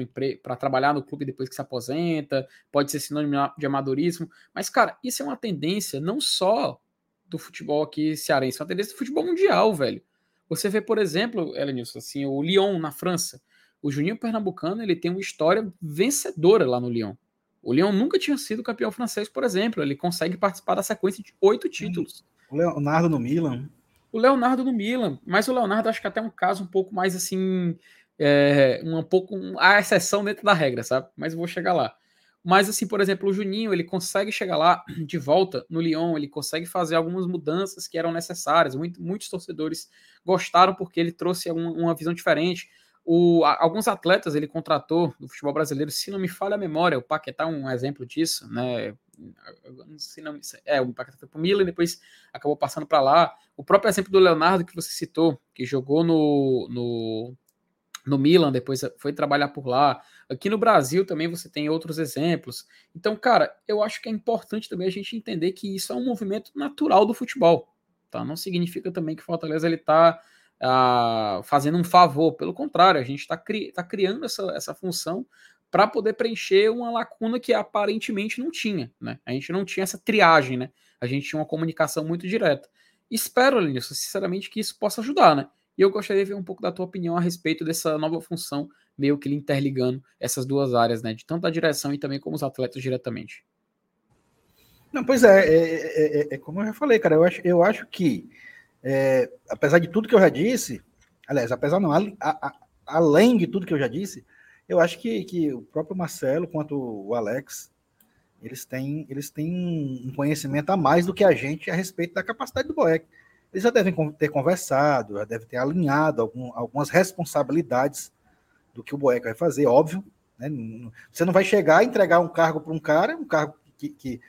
para trabalhar no clube depois que se aposenta, pode ser sinônimo de amadorismo. Mas, cara, isso é uma tendência não só do futebol aqui cearense, é uma tendência do futebol mundial, velho. Você vê, por exemplo, Elenilson, assim, o Lyon na França. O Juninho Pernambucano ele tem uma história vencedora lá no Lyon. O Lyon nunca tinha sido campeão francês, por exemplo. Ele consegue participar da sequência de oito títulos. O Leonardo no Milan. O Leonardo no Milan. Mas o Leonardo acho que até é um caso um pouco mais assim. É, um pouco a exceção dentro da regra, sabe? Mas vou chegar lá. Mas, assim, por exemplo, o Juninho, ele consegue chegar lá de volta no Lyon, ele consegue fazer algumas mudanças que eram necessárias. Muito, muitos torcedores gostaram porque ele trouxe uma, uma visão diferente. O, alguns atletas ele contratou do futebol brasileiro, se não me falha a memória, o Paquetá é um exemplo disso, né? Se não, é, o Paquetá foi para o Milan e depois acabou passando para lá. O próprio exemplo do Leonardo que você citou, que jogou no, no, no Milan, depois foi trabalhar por lá. Aqui no Brasil também você tem outros exemplos. Então, cara, eu acho que é importante também a gente entender que isso é um movimento natural do futebol. Tá? Não significa também que o Fortaleza ele está uh, fazendo um favor. Pelo contrário, a gente está cri tá criando essa, essa função para poder preencher uma lacuna que aparentemente não tinha. Né? A gente não tinha essa triagem, né? A gente tinha uma comunicação muito direta. Espero, Lenilson, sinceramente, que isso possa ajudar, né? E eu gostaria de ver um pouco da tua opinião a respeito dessa nova função, meio que interligando essas duas áreas, né? De tanto a direção e também como os atletas diretamente. Não, pois é, é, é, é, é como eu já falei, cara, eu acho, eu acho que é, apesar de tudo que eu já disse, aliás, apesar não, a, a, além de tudo que eu já disse, eu acho que, que o próprio Marcelo quanto o Alex, eles têm, eles têm um conhecimento a mais do que a gente a respeito da capacidade do Boeck. Eles já devem ter conversado, já devem ter alinhado algum, algumas responsabilidades do que o Boeck vai fazer, óbvio. Né? Você não vai chegar e entregar um cargo para um cara, um cargo que, que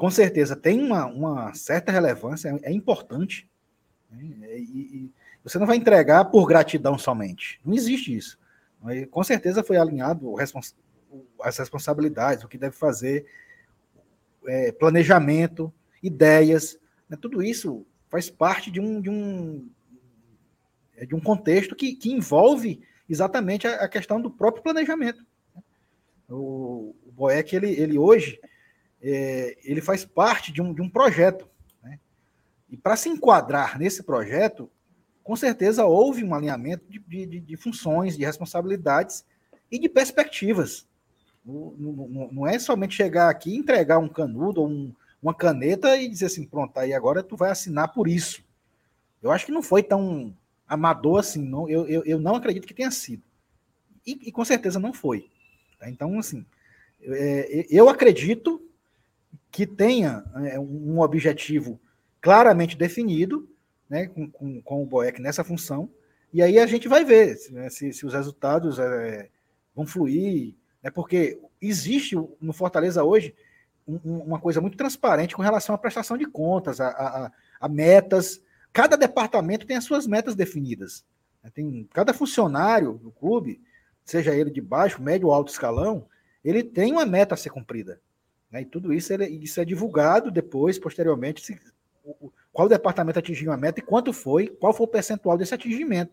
com certeza tem uma, uma certa relevância, é, é importante. Né? E, e, você não vai entregar por gratidão somente. Não existe isso. Com certeza foi alinhado respons as responsabilidades, o que deve fazer, é, planejamento, ideias. Né? Tudo isso faz parte de um, de um, é, de um contexto que, que envolve exatamente a, a questão do próprio planejamento. Né? O, o Boeck, ele, ele hoje é, ele faz parte de um, de um projeto. Né? E para se enquadrar nesse projeto, com certeza houve um alinhamento de, de, de funções, de responsabilidades e de perspectivas. Não, não, não, é somente chegar aqui, entregar um canudo ou um, uma caneta e dizer assim, pronto, aí agora tu vai assinar por isso. Eu acho que não foi tão amador assim, não, eu, eu, eu não acredito que tenha sido. E, e com certeza não foi. Tá? Então, assim, é, eu acredito que tenha é, um objetivo claramente definido, né, com, com, com o Boeck nessa função, e aí a gente vai ver né, se, se, os resultados é, vão fluir, né, porque existe no Fortaleza hoje um, uma coisa muito transparente com relação à prestação de contas, a, a, a, metas. Cada departamento tem as suas metas definidas. Né, tem cada funcionário do clube, seja ele de baixo, médio ou alto escalão, ele tem uma meta a ser cumprida. Né? E tudo isso, ele, isso é divulgado depois, posteriormente, se, o, qual departamento atingiu a meta e quanto foi, qual foi o percentual desse atingimento.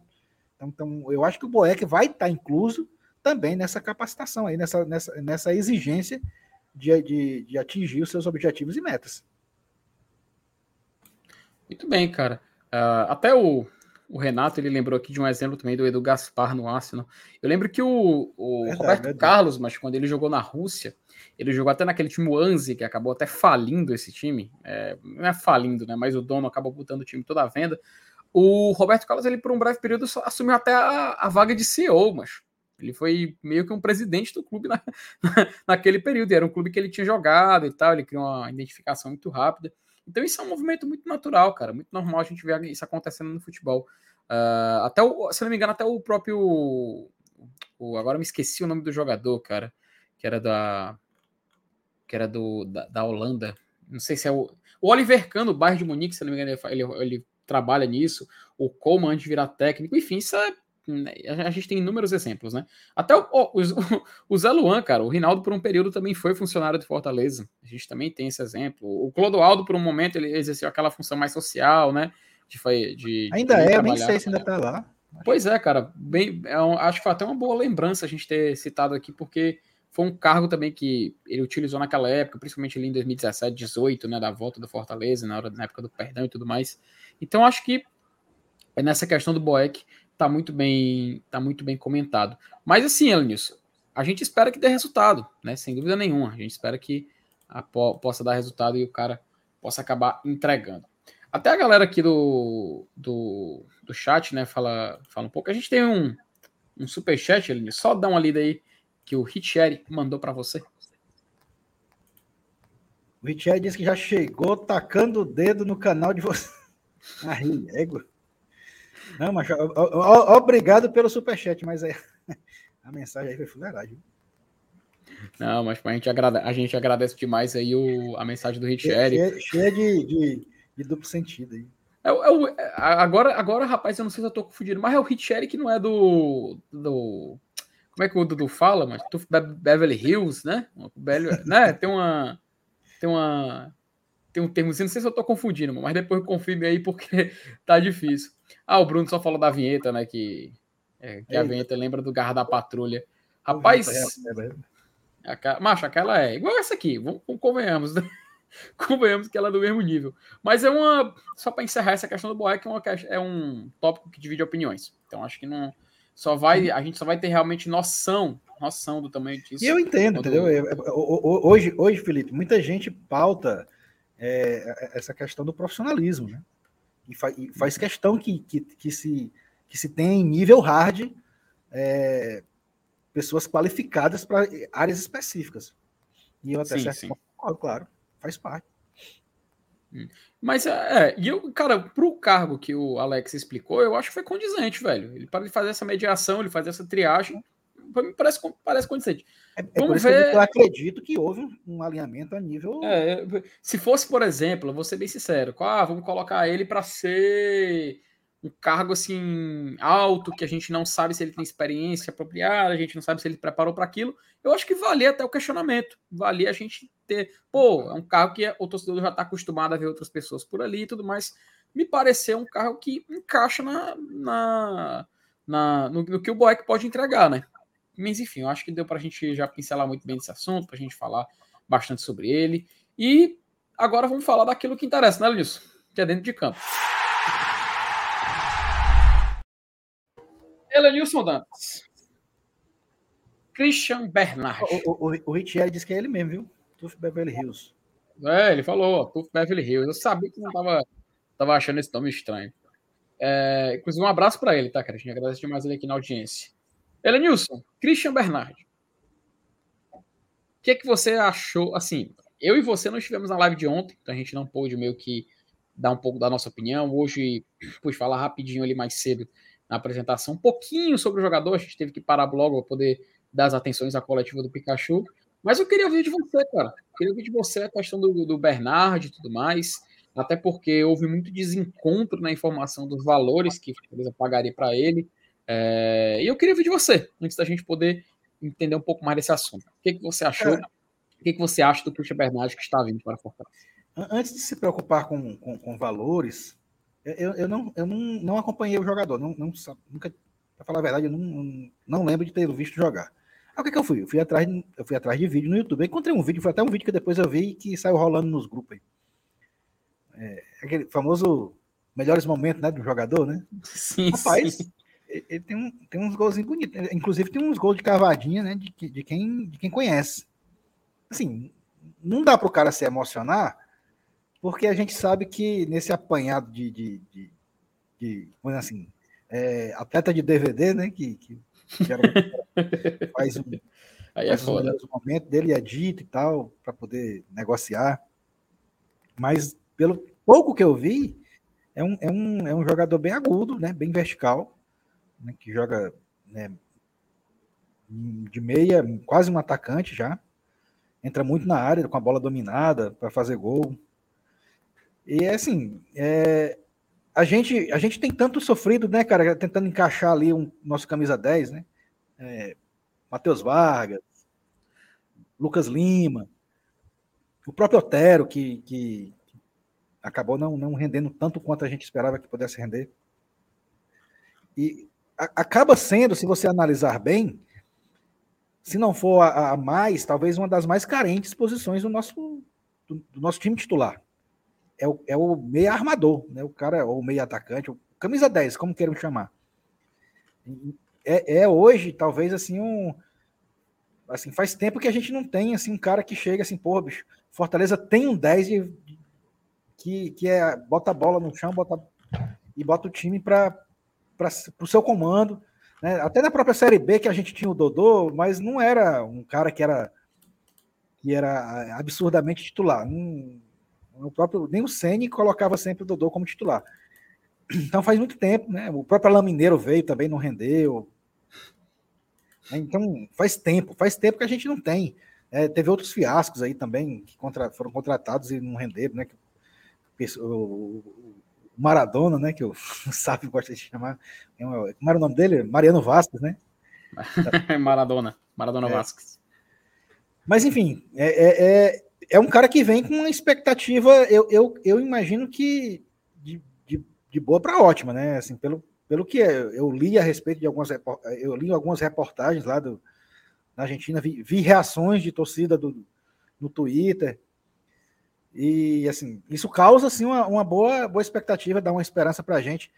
Então, então eu acho que o BOEC vai estar incluso também nessa capacitação aí, nessa, nessa, nessa exigência de, de, de atingir os seus objetivos e metas. Muito bem, cara. Uh, até o, o Renato ele lembrou aqui de um exemplo também do Edu Gaspar no Arsenal. Eu lembro que o, o verdade, Roberto verdade. Carlos, mas quando ele jogou na Rússia, ele jogou até naquele time Anzi, que acabou até falindo esse time. É, não é falindo, né? Mas o dono acabou botando o time toda à venda. O Roberto Carlos, ele por um breve período assumiu até a, a vaga de CEO, mas ele foi meio que um presidente do clube na, naquele período. Era um clube que ele tinha jogado e tal, ele criou uma identificação muito rápida. Então isso é um movimento muito natural, cara, muito normal a gente ver isso acontecendo no futebol. Uh, até o, se não me engano, até o próprio. O, agora me esqueci o nome do jogador, cara, que era da. Que era do, da, da Holanda. Não sei se é o. O Oliver Kahn, do bairro de Munique, se não me engano, ele, ele, trabalha nisso. O Coleman antes de virar técnico. Enfim, isso é né, a gente tem inúmeros exemplos, né? Até o, o, o, Zé Luan, cara, o Rinaldo por um período também foi funcionário de Fortaleza. A gente também tem esse exemplo. O Clodoaldo, por um momento, ele exerceu aquela função mais social, né? De, de, ainda de é, eu nem sei se ainda tá lá. Pois é, cara. Bem, é um, acho que foi até uma boa lembrança a gente ter citado aqui, porque foi um cargo também que ele utilizou naquela época, principalmente ali em 2017, 18, né? Da volta do Fortaleza, na, hora, na época do perdão e tudo mais. Então, acho que é nessa questão do Boeck tá muito bem, tá muito bem comentado. Mas assim, Elenilson, a gente espera que dê resultado, né? Sem dúvida nenhuma. A gente espera que a, possa dar resultado e o cara possa acabar entregando. Até a galera aqui do, do, do chat, né, fala, fala um pouco. A gente tem um, um super chat, Elenilson. Só dá uma lida aí que o Richeri mandou para você. O Richeri disse que já chegou tacando o dedo no canal de você. Aí, égua. Não, mas obrigado pelo superchat, mas é, a mensagem aí foi fuleiragem. Não, mas a gente, agrade, a gente agradece demais aí o, a mensagem do Richelli. Cheia, de, de, de, duplo sentido aí. É, é, é, agora, agora, rapaz, eu não sei se eu tô confundindo, mas é o Richelli que não é do. do como é que o Dudu fala, mas Beverly Hills, né? né? Tem uma. Tem uma. Tem um termo, não sei se eu tô confundindo, mas depois confirme aí porque tá difícil. Ah, o Bruno só falou da vinheta, né? Que, é, que a vinheta lembra do Garra da Patrulha. Rapaz. A, macho, aquela é igual essa aqui. Vamos, convenhamos. Né? convenhamos que ela é do mesmo nível. Mas é uma. Só para encerrar essa questão do Boeck, é, uma, é um tópico que divide opiniões. Então acho que não. Só vai. A gente só vai ter realmente noção. Noção do tamanho disso. E eu entendo, quando... entendeu? É, é, hoje, hoje, Felipe, muita gente pauta é, essa questão do profissionalismo, né? e, fa e faz questão que, que, que, se, que se tenha em nível hard é, pessoas qualificadas para áreas específicas. E eu até sim, certo sim. Ponto, claro, faz parte. Hum. Mas é, e eu, cara, pro cargo que o Alex explicou, eu acho que foi condizente, velho. Ele para ele fazer essa mediação, ele fazer essa triagem, me parece, parece condizente. É, é Vamos ver... eu acredito que houve um alinhamento a nível. É, se fosse, por exemplo, vou ser bem sincero, ah, vamos colocar ele para ser um cargo assim alto, que a gente não sabe se ele tem experiência apropriada, a gente não sabe se ele preparou para aquilo. Eu acho que valia até o questionamento. Valia a gente ter, pô, é um cargo que o torcedor já está acostumado a ver outras pessoas por ali e tudo mais. Me pareceu um cargo que encaixa na, na, na no, no, que o Boeck pode entregar, né? Mas enfim, eu acho que deu para a gente já pincelar muito bem esse assunto, para a gente falar bastante sobre ele. E agora vamos falar daquilo que interessa, né, Lenilson? Que é dentro de campo. Elenilson Dantas. Christian Bernard. O, o, o Richie disse que é ele mesmo, viu? Tuf Beverly Hills. É, ele falou, Tuf Beverly Hills. Eu sabia que não tava, tava achando esse nome estranho. É, inclusive, um abraço para ele, tá, cara? A gente agradece demais ele aqui na audiência. Elenilson, Christian Bernardi. O que, é que você achou? Assim, eu e você não estivemos na live de ontem, então a gente não pôde meio que dar um pouco da nossa opinião. Hoje, pude falar rapidinho ali mais cedo na apresentação, um pouquinho sobre o jogador. A gente teve que parar logo para poder dar as atenções à coletiva do Pikachu. Mas eu queria ouvir de você, cara. Eu queria ouvir de você a questão do, do Bernard e tudo mais. Até porque houve muito desencontro na informação dos valores que a empresa pagaria para ele. É, e eu queria ver de você, antes da gente poder entender um pouco mais desse assunto. O que, que você achou? O que, que você acha do Christian Bernardes que está vindo para a Fortaleza? Antes de se preocupar com, com, com valores, eu, eu, não, eu não, não acompanhei o jogador, não, não nunca, para falar a verdade, eu não, não lembro de ter visto jogar. Aí o que, que eu fui? Eu fui, atrás, eu fui atrás de vídeo no YouTube. Eu encontrei um vídeo, foi até um vídeo que depois eu vi que saiu rolando nos grupos aí. É, aquele famoso melhores momentos né, do jogador, né? Sim, Rapaz, sim. ele tem, um, tem uns golzinhos bonitos. Inclusive tem uns gols de cavadinha, né? De, de, quem, de quem conhece. Assim, não dá para o cara se emocionar, porque a gente sabe que nesse apanhado de, de, de, de assim, é, atleta de DVD, né? Que, que, faz um, Aí é foda. Um momento dele é dito e tal, para poder negociar. Mas pelo pouco que eu vi, é um, é um, é um jogador bem agudo, né? Bem vertical, né? que joga né, de meia, quase um atacante já. Entra muito na área com a bola dominada para fazer gol. E assim, é, a, gente, a gente tem tanto sofrido, né, cara, tentando encaixar ali um nosso camisa 10, né? É, Matheus Vargas, Lucas Lima, o próprio Otero, que, que acabou não, não rendendo tanto quanto a gente esperava que pudesse render. E a, acaba sendo, se você analisar bem, se não for a, a, mais, talvez uma das mais carentes posições do nosso, do, do nosso time titular é o, é o meia armador, né? O cara, ou meia atacante, camisa 10, como queiram chamar. É, é, hoje, talvez, assim, um. Assim, faz tempo que a gente não tem assim, um cara que chega assim, pô, bicho, Fortaleza tem um 10 de, que, que é bota a bola no chão, bota e bota o time para o seu comando. Né? Até na própria Série B que a gente tinha o Dodô, mas não era um cara que era que era absurdamente titular. Não, o próprio, nem o Ceni colocava sempre o Dodô como titular. Então faz muito tempo, né? O próprio Lamineiro veio também, não rendeu. Então faz tempo, faz tempo que a gente não tem. É, teve outros fiascos aí também que contra, foram contratados e não renderam, né? O, Maradona, né? Que o, o Sábio gosta de chamar. É como era o nome dele? Mariano Vasquez, né? Maradona, Maradona é. Vasquez. Mas enfim, é, é, é é um cara que vem com uma expectativa, eu, eu, eu imagino que de, de, de boa para ótima, né? Assim, pelo, pelo que eu li a respeito de algumas eu li algumas reportagens lá do, na Argentina, vi, vi reações de torcida do, no Twitter. E assim, isso causa assim uma, uma boa, boa expectativa, dá uma esperança para a gente.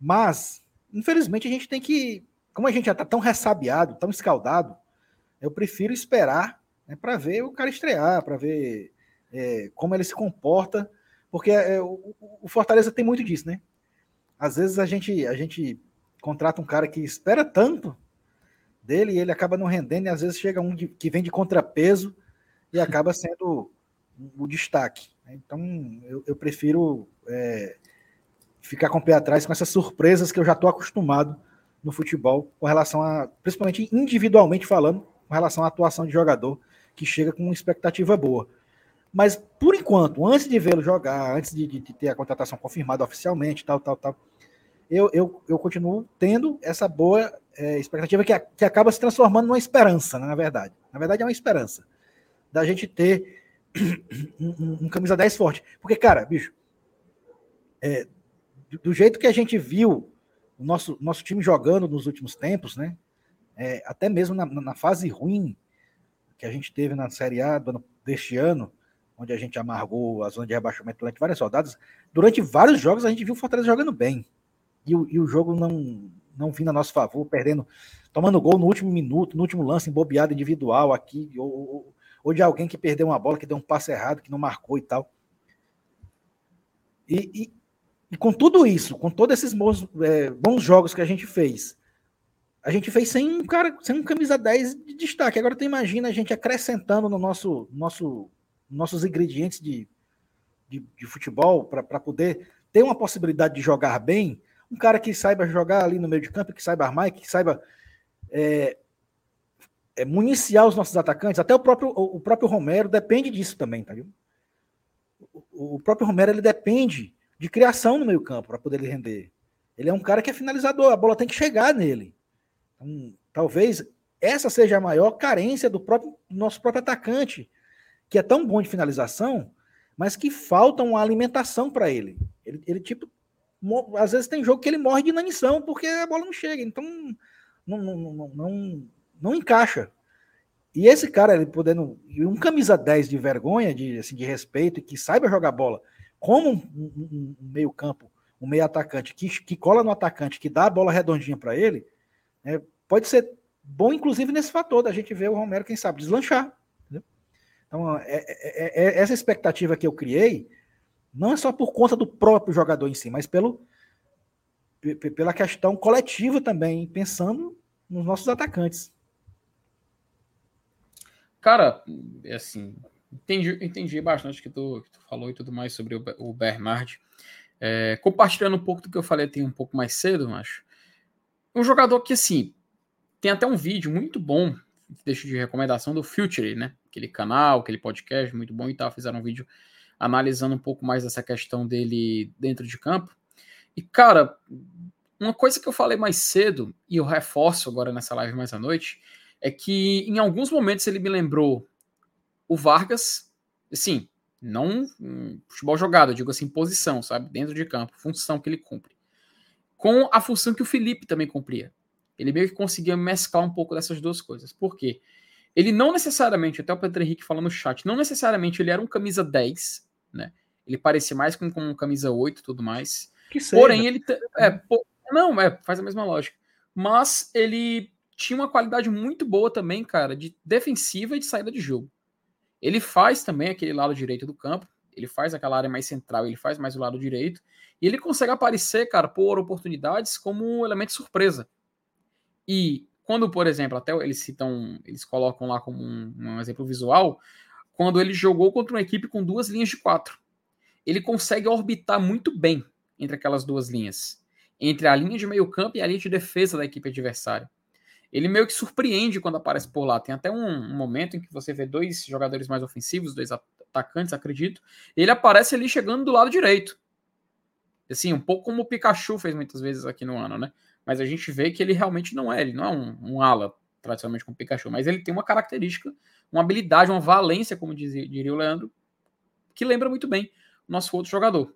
Mas, infelizmente, a gente tem que, como a gente já está tão ressabiado, tão escaldado, eu prefiro esperar né, para ver o cara estrear, para ver é, como ele se comporta, porque é, o, o, Fortaleza tem muito disso, né? Às vezes a gente, a gente contrata um cara que espera tanto dele e ele acaba não rendendo, e às vezes chega um de, que vem de contrapeso e acaba sendo o destaque. Né? Então eu, eu prefiro é, ficar com o pé atrás com essas surpresas que eu já estou acostumado no futebol, com relação a, principalmente individualmente falando, com relação à atuação de jogador que chega com uma expectativa boa. Mas, por enquanto, antes de vê-lo jogar, antes de, de, ter a contratação confirmada oficialmente, tal, tal, tal, eu, eu, eu continuo tendo essa boa é, expectativa que, a, que acaba se transformando numa esperança, né, na verdade. Na verdade, é uma esperança da gente ter um, um, um camisa 10 forte. Porque, cara, bicho, é, do, do, jeito que a gente viu o nosso, nosso time jogando nos últimos tempos, né? É, até mesmo na, na fase ruim que a gente teve na Série A do, deste ano, onde a gente amargou a zona de rebaixamento durante várias rodadas, durante vários jogos a gente viu o Fortaleza jogando bem. E o, e o jogo não, não vindo a nosso favor, perdendo, tomando gol no último minuto, no último lance, embobeado individual aqui, ou, ou, ou, de alguém que perdeu uma bola, que deu um passe errado, que não marcou e tal. E, e, e com tudo isso, com todos esses bons, é, bons jogos que a gente fez, a gente fez sem um cara, sem um camisa 10 de destaque. Agora tu imagina a gente acrescentando no nosso, nosso nossos ingredientes de, de, de futebol para poder ter uma possibilidade de jogar bem, um cara que saiba jogar ali no meio de campo, que saiba armar, que saiba é, é, municiar os nossos atacantes, até o próprio, o, o próprio Romero depende disso também, tá viu? O, o próprio Romero ele depende de criação no meio campo para poder ele render. Ele é um cara que é finalizador, a bola tem que chegar nele. Talvez essa seja a maior carência do próprio nosso próprio atacante. que é tão bom de finalização, mas que falta uma alimentação para ele. ele. Ele, tipo, às vezes tem jogo que ele morre de inanição porque a bola não chega, então não, não, não, não, não encaixa. E esse cara, ele podendo. Um camisa 10 de vergonha, de, assim, de respeito, e que saiba jogar bola, como um, um, um meio-campo, um meio atacante, que, que cola no atacante, que dá a bola redondinha para ele, né, pode ser bom, inclusive, nesse fator da gente ver o Romero, quem sabe, deslanchar. Entendeu? Então, é, é, é, é, essa expectativa que eu criei, não é só por conta do próprio jogador em si, mas pelo, pela questão coletiva também, pensando nos nossos atacantes. Cara, é assim, entendi, entendi bastante o que tu, que tu falou e tudo mais sobre o, o Bernard. É, compartilhando um pouco do que eu falei tem um pouco mais cedo, acho. Um jogador que, assim, tem até um vídeo muito bom, deixo de recomendação, do Future, né? Aquele canal, aquele podcast muito bom e tal. Fizeram um vídeo analisando um pouco mais dessa questão dele dentro de campo. E, cara, uma coisa que eu falei mais cedo, e eu reforço agora nessa live mais à noite, é que em alguns momentos ele me lembrou o Vargas, assim, não um futebol jogado, eu digo assim, posição, sabe? Dentro de campo, função que ele cumpre. Com a função que o Felipe também cumpria. Ele meio que conseguia mesclar um pouco dessas duas coisas. Por quê? Ele não necessariamente, até o Pedro Henrique falando no chat, não necessariamente ele era um camisa 10, né? Ele parecia mais com, com um camisa 8 e tudo mais. Que Porém, ele. É, não, é, faz a mesma lógica. Mas ele tinha uma qualidade muito boa também, cara, de defensiva e de saída de jogo. Ele faz também aquele lado direito do campo, ele faz aquela área mais central, ele faz mais o lado direito, e ele consegue aparecer, cara, por oportunidades como um elemento surpresa. E quando, por exemplo, até eles citam, eles colocam lá como um, um exemplo visual, quando ele jogou contra uma equipe com duas linhas de quatro. Ele consegue orbitar muito bem entre aquelas duas linhas, entre a linha de meio campo e a linha de defesa da equipe adversária ele meio que surpreende quando aparece por lá. Tem até um, um, momento em que você vê dois jogadores mais ofensivos, dois atacantes, acredito. ele aparece ali chegando do lado direito. Assim, um pouco como o Pikachu fez muitas vezes aqui no ano, né? Mas a gente vê que ele realmente não é. Ele não é um, um ala, tradicionalmente, como o Pikachu. Mas ele tem uma característica, uma habilidade, uma valência, como dizia, diria o Leandro, que lembra muito bem o nosso outro jogador.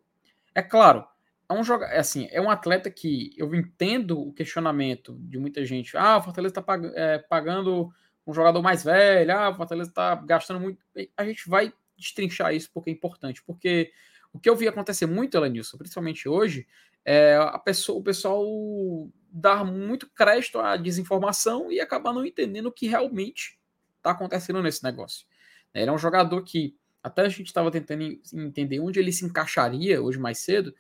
É claro, é um joga é assim, é um atleta que eu entendo o questionamento de muita gente. Ah, o Fortaleza está pag é, pagando um jogador mais velho, ah, o Fortaleza está gastando muito. A gente vai destrinchar isso porque é importante, porque o que eu vi acontecer muito, Elenilson, principalmente hoje, é a pessoa, o pessoal dar muito crédito à desinformação e acabar não entendendo o que realmente está acontecendo nesse negócio. Ele é um jogador que até a gente estava tentando entender onde ele se encaixaria hoje mais cedo,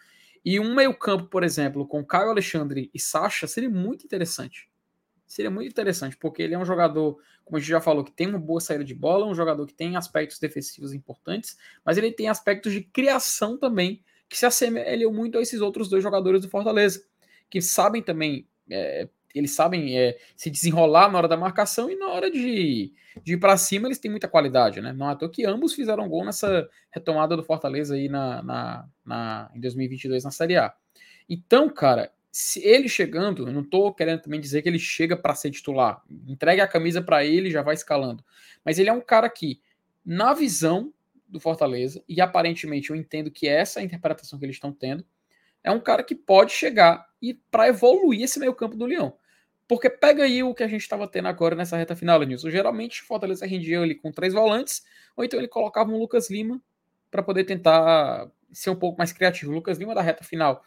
e um meio-campo, por exemplo, com Caio Alexandre e Sacha seria muito interessante. Seria muito interessante, porque ele é um jogador, como a gente já falou, que tem uma boa saída de bola, um jogador que tem aspectos defensivos importantes, mas ele tem aspectos de criação também, que se assemelham muito a esses outros dois jogadores do Fortaleza, que sabem também é, eles sabem é, se desenrolar na hora da marcação e na hora de, de ir para cima eles têm muita qualidade, né? Não é à toa que ambos fizeram gol nessa retomada do Fortaleza aí na, na, na, em 2022 na Série A. Então, cara, se ele chegando, eu não tô querendo também dizer que ele chega para ser titular, entregue a camisa para ele já vai escalando, mas ele é um cara que, na visão do Fortaleza, e aparentemente eu entendo que essa é a interpretação que eles estão tendo, é um cara que pode chegar e para evoluir esse meio campo do Leão. Porque pega aí o que a gente estava tendo agora nessa reta final, Nilson. Geralmente o Fortaleza rendia ali com três volantes, ou então ele colocava um Lucas Lima para poder tentar ser um pouco mais criativo. O Lucas Lima da reta final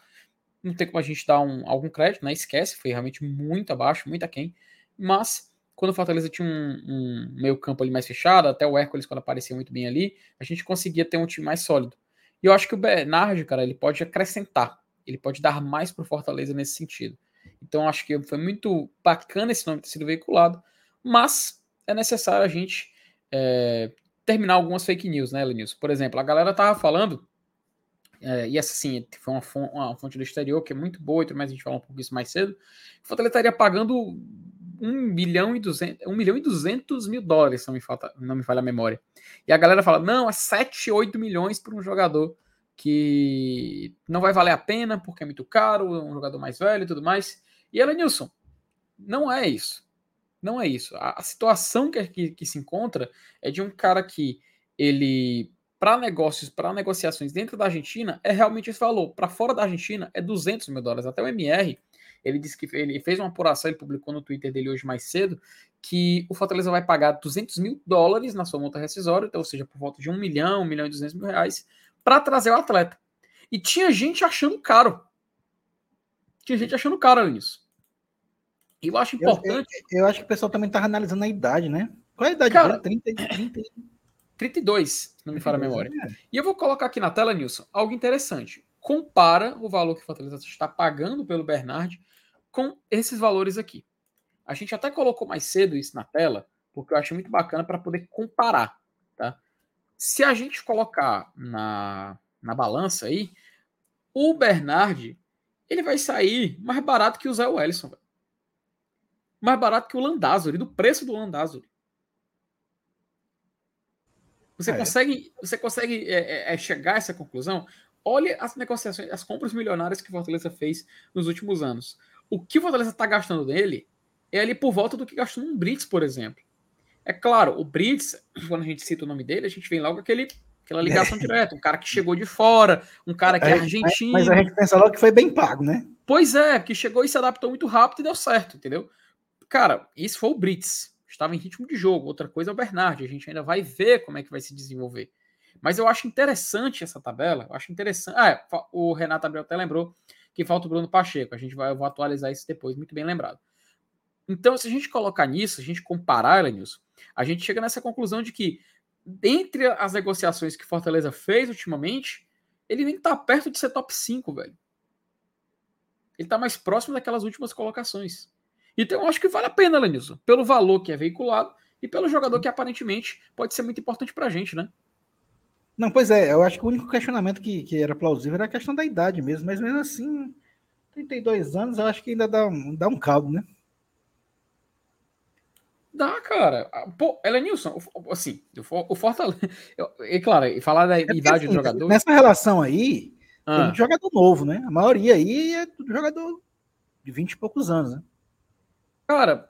não tem como a gente dar um, algum crédito, né? Esquece, foi realmente muito abaixo, muito aquém. Mas quando o Fortaleza tinha um, um meio campo ali mais fechado, até o Hércules quando aparecia muito bem ali, a gente conseguia ter um time mais sólido. E eu acho que o Bernard, cara, ele pode acrescentar, ele pode dar mais para o Fortaleza nesse sentido. Então acho que foi muito bacana esse nome ter sido veiculado, mas é necessário a gente é, terminar algumas fake news, né, Lenilson? Por exemplo, a galera tava falando, é, e essa sim, foi uma fonte, uma fonte, do exterior que é muito boa, mas a gente falou um pouco isso mais cedo. O Fortaleza estaria pagando 1 milhão e 200, 1 milhão e 200 mil dólares, não me, falta, não me falha a memória. E a galera fala, não, é 7, 8 milhões por um jogador que não vai valer a pena porque é muito caro, é um jogador mais velho e tudo mais. E ela, Nilson, não é isso. Não é isso. A, a situação que, que, que, se encontra é de um cara que ele para negócios, para negociações dentro da Argentina, é realmente esse valor. Para fora da Argentina, é 200 mil dólares. Até o MR, ele disse que ele fez uma apuração, ele publicou no Twitter dele hoje mais cedo, que o Fortaleza vai pagar 200 mil dólares na sua multa rescisória, então, ou seja, por volta de 1 milhão, 1 milhão e 200 mil reais, para trazer o atleta. E tinha gente achando caro. Tinha gente achando caro nisso. E eu acho importante. Eu, eu, eu, acho que o pessoal também estava analisando a idade, né? Qual é a idade Cara, dele? 30, 30, 32, não me falha a memória. É. E eu vou colocar aqui na tela, Nilson, algo interessante. Compara o valor que o Fortaleza está pagando pelo Bernard com esses valores aqui. A gente até colocou mais cedo isso na tela, porque eu acho muito bacana para poder comparar. Tá? Se a gente colocar na, na balança aí, o Bernard ele vai sair mais barato que o Zé Wellison. Mais barato que o Landázuri, do preço do Landázuri. Você é. consegue, você consegue é, é, é, chegar a essa conclusão? Olha as negociações, as compras milionárias que o Fortaleza fez nos últimos anos. O que o Fortaleza está gastando nele é ali por volta do que gastou num Brits, por exemplo. É claro, o Brits, quando a gente cita o nome dele, a gente vem logo aquele, aquela ligação é. direta, um cara que chegou de fora, um cara que é, é argentino. Mas a gente pensa logo que foi bem pago, né? Pois é, que chegou e se adaptou muito rápido e deu certo, entendeu? Cara, isso foi o Brits estava em ritmo de jogo. Outra coisa é o Bernard, a gente ainda vai ver como é que vai se desenvolver. Mas eu acho interessante essa tabela, eu acho interessante. Ah, é, o Renato Abreu até lembrou que falta o Bruno Pacheco, a gente vai, eu vou atualizar isso depois, muito bem lembrado. Então, se a gente colocar nisso, a gente comparar, Lenilson, a gente chega nessa conclusão de que, dentre as negociações que Fortaleza fez ultimamente, ele nem tá perto de ser top 5, velho. Ele tá mais próximo daquelas últimas colocações. Então eu acho que vale a pena, Lenilson, pelo valor que é veiculado e pelo jogador que aparentemente pode ser muito importante pra gente, né? Não, pois é, eu acho que o único questionamento que, que era plausível era a questão da idade mesmo, mas mesmo assim, 32 anos, eu acho que ainda dá um, dá um caldo, né? Dá, cara. Pô, Elenilson, assim, o Fortaleza. E claro, falar da é idade assim, do jogador. Nessa relação aí, ah. tem muito jogador novo, né? A maioria aí é jogador de 20 e poucos anos, né? Cara,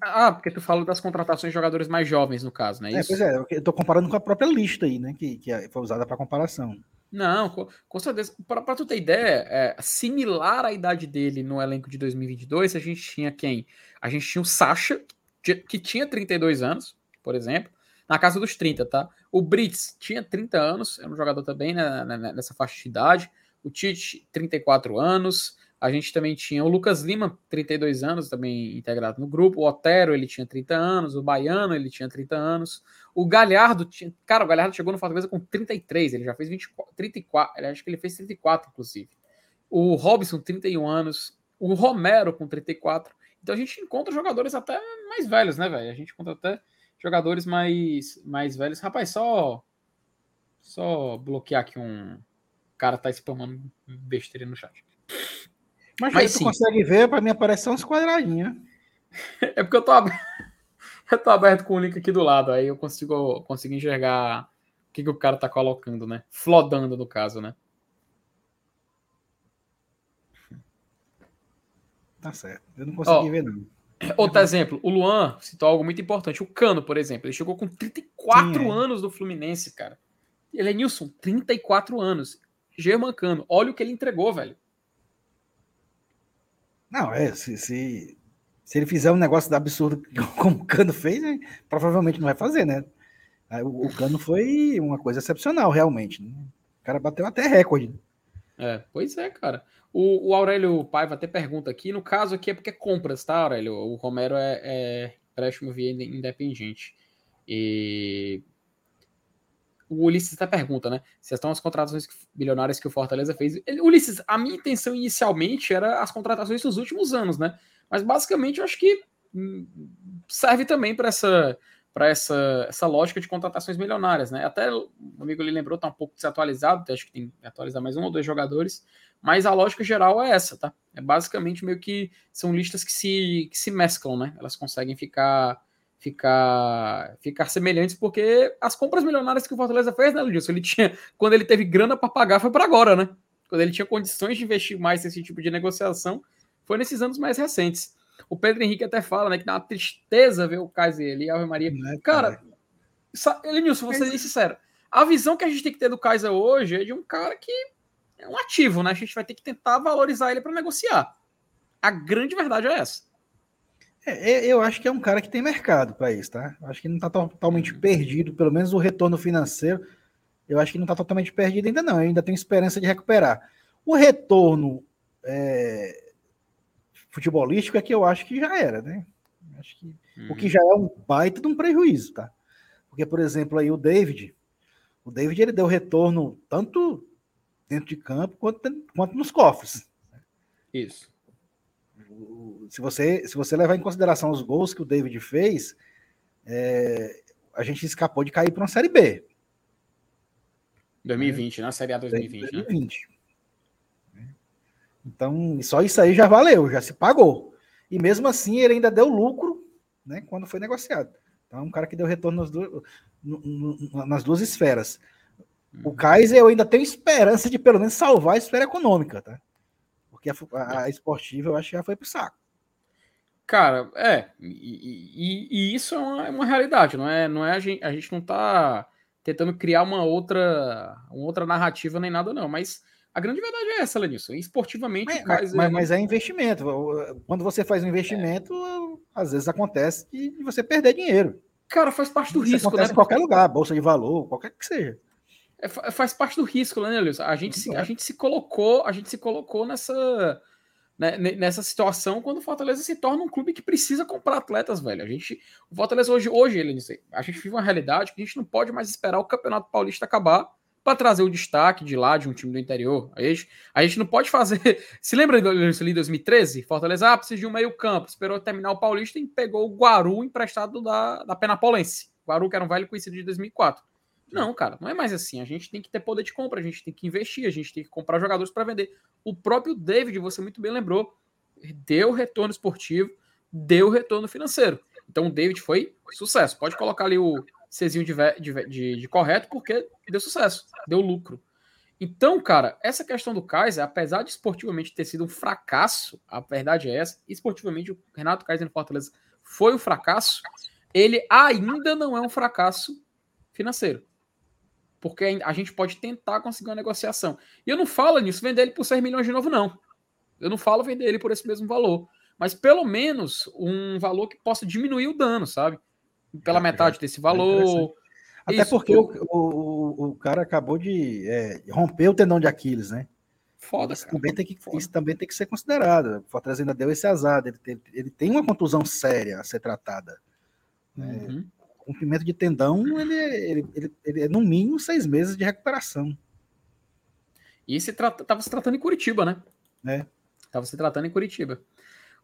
ah, porque tu fala das contratações de jogadores mais jovens, no caso, né? É, pois é, eu tô comparando com a própria lista aí, né? Que, que é, foi usada para comparação. Não, com, com certeza. Para tu ter ideia, é, similar à idade dele no elenco de 2022, a gente tinha quem? A gente tinha o Sacha, que tinha 32 anos, por exemplo, na casa dos 30, tá? O Brits tinha 30 anos, era um jogador também né, nessa faixa de idade. O Tite, 34 anos. A gente também tinha o Lucas Lima, 32 anos, também integrado no grupo. O Otero, ele tinha 30 anos. O Baiano, ele tinha 30 anos. O Galhardo, tinha... cara, o Galhardo chegou no Fortaleza com 33. Ele já fez 24, 34. Ele, acho que ele fez 34, inclusive. O Robson, 31 anos. O Romero, com 34. Então a gente encontra jogadores até mais velhos, né, velho? A gente encontra até jogadores mais, mais velhos. Rapaz, só. Só bloquear aqui um. O cara tá spamando besteira no chat. Mas, Mas tu consegue ver, para mim aparecer uns quadradinhos. é porque eu tô aberto, eu tô aberto com o link aqui do lado, aí eu consigo, consigo enxergar o que, que o cara tá colocando, né? Flodando, no caso, né? Tá certo. Eu não consegui ver, não. Outro exemplo, o Luan citou algo muito importante. O Cano, por exemplo, ele chegou com 34 Sim, é. anos do Fluminense, cara. Ele é Nilson, 34 anos. German Cano, olha o que ele entregou, velho. Não, é, se, se, se ele fizer um negócio absurdo como o Cano fez, né, provavelmente não vai fazer, né? O, o Cano foi uma coisa excepcional, realmente. Né? O cara bateu até recorde. É, pois é, cara. O, o, Aurélio Paiva até pergunta aqui, no caso aqui é porque é compras, tá, Aurélio? O Romero é, é empréstimo via independente. E o Ulisses até pergunta, né? Se estão as contratações bilionárias que o Fortaleza fez. Ele, Ulisses, a minha intenção inicialmente era as contratações dos últimos anos, né? Mas basicamente eu acho que hum, serve também para essa para essa, essa lógica de contratações milionárias, né? Até o amigo ali lembrou, tá um pouco desatualizado, acho que tem que atualizar mais um ou dois jogadores, mas a lógica geral é essa, tá? É basicamente meio que são listas que se, que se mesclam, né? Elas conseguem ficar ficar ficar semelhantes, porque as compras milionárias que o Fortaleza fez, né, Ludilson? Ele tinha, quando ele teve grana para pagar, foi para agora, né? Quando ele tinha condições de investir mais nesse tipo de negociação, foi nesses anos mais recentes. O Pedro Henrique até fala, né, que dá uma tristeza ver o Kaiser ali, Ave Maria. É, cara, cara, Elenilson, vou ser sincero. A visão que a gente tem que ter do Kaiser hoje é de um cara que é um ativo, né? A gente vai ter que tentar valorizar ele para negociar. A grande verdade é essa. É, eu acho que é um cara que tem mercado para isso, tá? Acho que não está totalmente perdido, pelo menos o retorno financeiro. Eu acho que não está totalmente perdido ainda, não. Eu ainda tenho esperança de recuperar. O retorno é, futebolístico é que eu acho que já era, né? Acho que o que já é um baita de um prejuízo, tá? Porque, por exemplo, aí o David, o David ele deu retorno tanto dentro de campo quanto, quanto nos cofres. Isso. Se você, se você levar em consideração os gols que o David fez, é, a gente escapou de cair para uma Série B. 2020, é. né? Série A 2020. 2020. Né? Então, só isso aí já valeu, já se pagou. E mesmo assim, ele ainda deu lucro né, quando foi negociado. Então, é um cara que deu retorno nas duas, nas duas esferas. O Kaiser, eu ainda tenho esperança de pelo menos salvar a esfera econômica, tá? Porque a, a, a esportiva eu acho que já foi pro saco. Cara, é. E, e, e isso é uma, é uma, realidade, não é? Não é a gente, a gente não tá tentando criar uma outra, uma outra narrativa nem nada, não. Mas a grande verdade é essa, Lenilson. Esportivamente, mas, mas, mas, é investimento. Quando você faz um investimento, é. às vezes acontece de você perder dinheiro. Cara, faz parte do Isso risco, acontece né? em qualquer lugar, bolsa de valor, qualquer que seja. É, faz parte do risco, né, Lenilson? A gente, se, a gente se colocou, a gente se colocou nessa né, nessa situação quando o Fortaleza se torna um clube que precisa comprar atletas, velho. A gente, o Fortaleza hoje, hoje ele, a gente vive uma realidade que a gente não pode mais esperar o Campeonato Paulista acabar para trazer o destaque de lá de um time do interior. A gente, a gente não pode fazer. Se lembra de 2013? Fortaleza ah, precisa de um meio-campo, esperou terminar o Paulista e pegou o Guaru emprestado da, da Penapolense. Guaru, que era um velho conhecido de 2004. Não, cara, não é mais assim. A gente tem que ter poder de compra, a gente tem que investir, a gente tem que comprar jogadores para vender. O próprio David, você muito bem lembrou, deu retorno esportivo, deu retorno financeiro. Então o David foi sucesso. Pode colocar ali o Czinho de, de, de, de correto, porque deu sucesso, deu lucro. Então, cara, essa questão do Kaiser, apesar de esportivamente ter sido um fracasso, a verdade é essa, esportivamente o Renato Kaiser no Fortaleza foi um fracasso, ele ainda não é um fracasso financeiro. Porque a gente pode tentar conseguir uma negociação. E eu não falo nisso, vender ele por 6 milhões de novo, não. Eu não falo vender ele por esse mesmo valor. Mas pelo menos um valor que possa diminuir o dano, sabe? pela metade desse valor. É Até Isso, porque o, o, o, cara acabou de é, romper o tendão de Aquiles, né? Foda, isso também, tem que, Foda. isso também tem que ser considerado. O Fortaleza ainda deu esse azar. Ele, ele, ele tem uma contusão séria a ser tratada. Né? Uhum. O rompimento de tendão, ele, ele, ele, ele, é no mínimo seis meses de recuperação. E se estava se tratando em Curitiba, né? É. Estava se tratando em Curitiba.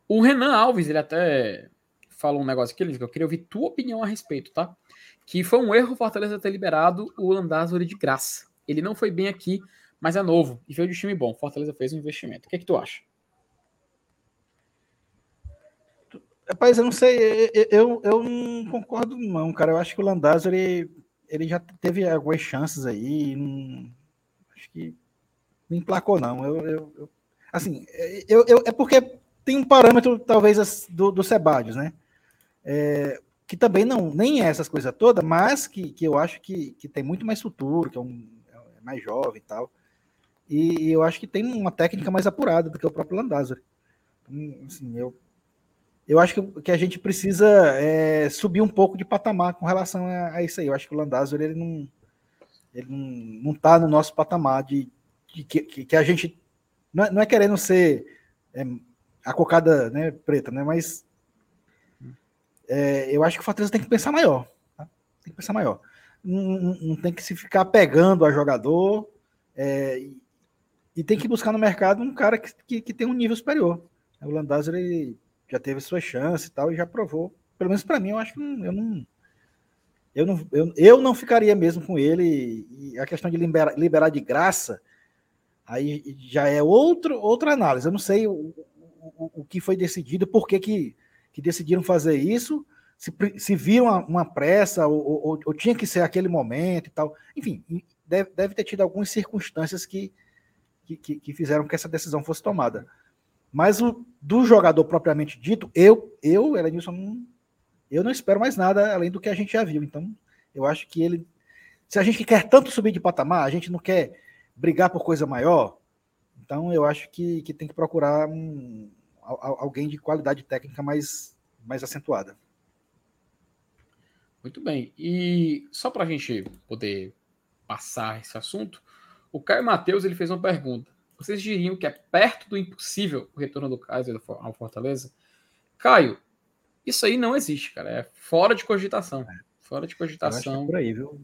O Renan Alves, ele até falou um negócio aqui, ele eu queria ouvir tua opinião a respeito, tá? Que foi um erro o Fortaleza ter liberado o Landázuri de graça. Ele não foi bem aqui, mas é novo e veio de time bom. Fortaleza fez um investimento. O que é que tu acha? Rapaz, eu não sei, eu, eu não concordo não, cara. Eu acho que o Landázuri, ele, ele já teve algumas chances aí, não, acho que não emplacou não. Eu, eu, eu assim, eu, eu, é porque tem um parâmetro, talvez, do, do Sebadios, né? é, que também não, nem é essas coisas todas, mas que, que eu acho que, que tem muito mais futuro, que é, um, é mais jovem e tal. E, e, eu acho que tem uma técnica mais apurada do que o próprio Landázuri. Então, assim, eu, eu acho que, que a gente precisa é, subir um pouco de patamar com relação a, a, isso aí. Eu acho que o Landázuri ele não, ele não, não tá no nosso patamar de, de que, que, que, a gente não é, não é querendo ser é, a cocada né, preta, né? Mas é, eu acho que o Fortaleza tem que pensar maior. Tá? Tem que pensar maior. Não, não, tem que se ficar pegando a jogador é, e, e, tem que buscar no mercado um cara que, que, que tem um nível superior. O Landázuri ele já teve sua chance e tal, e já provou. Pelo menos para mim, eu acho que eu não. Eu não, eu, eu não ficaria mesmo com ele. E a questão de liberar, liberar de graça, aí já é outro, outra análise. Eu não sei o, o, o que foi decidido, por que, que que decidiram fazer isso, se, se viram uma, uma pressa, ou, ou, ou, tinha que ser aquele momento e tal. Enfim, deve, deve ter tido algumas circunstâncias que, que, que, fizeram que essa decisão fosse tomada. Mas o, do jogador propriamente dito, eu, eu, Elenilson, eu não espero mais nada além do que a gente já viu. Então, Eu acho que ele. Se a gente quer tanto subir de patamar, a gente não quer brigar por coisa maior. Então eu acho que, que tem que procurar um, alguém de qualidade técnica mais, mais acentuada. Muito bem. E só para a gente poder passar esse assunto, o Caio Matheus ele fez uma pergunta. Vocês diriam que é perto do impossível o retorno do Kaiser ao Fortaleza? Caio, isso aí não existe, cara. É fora de cogitação. É. Fora de cogitação. É por aí, viu?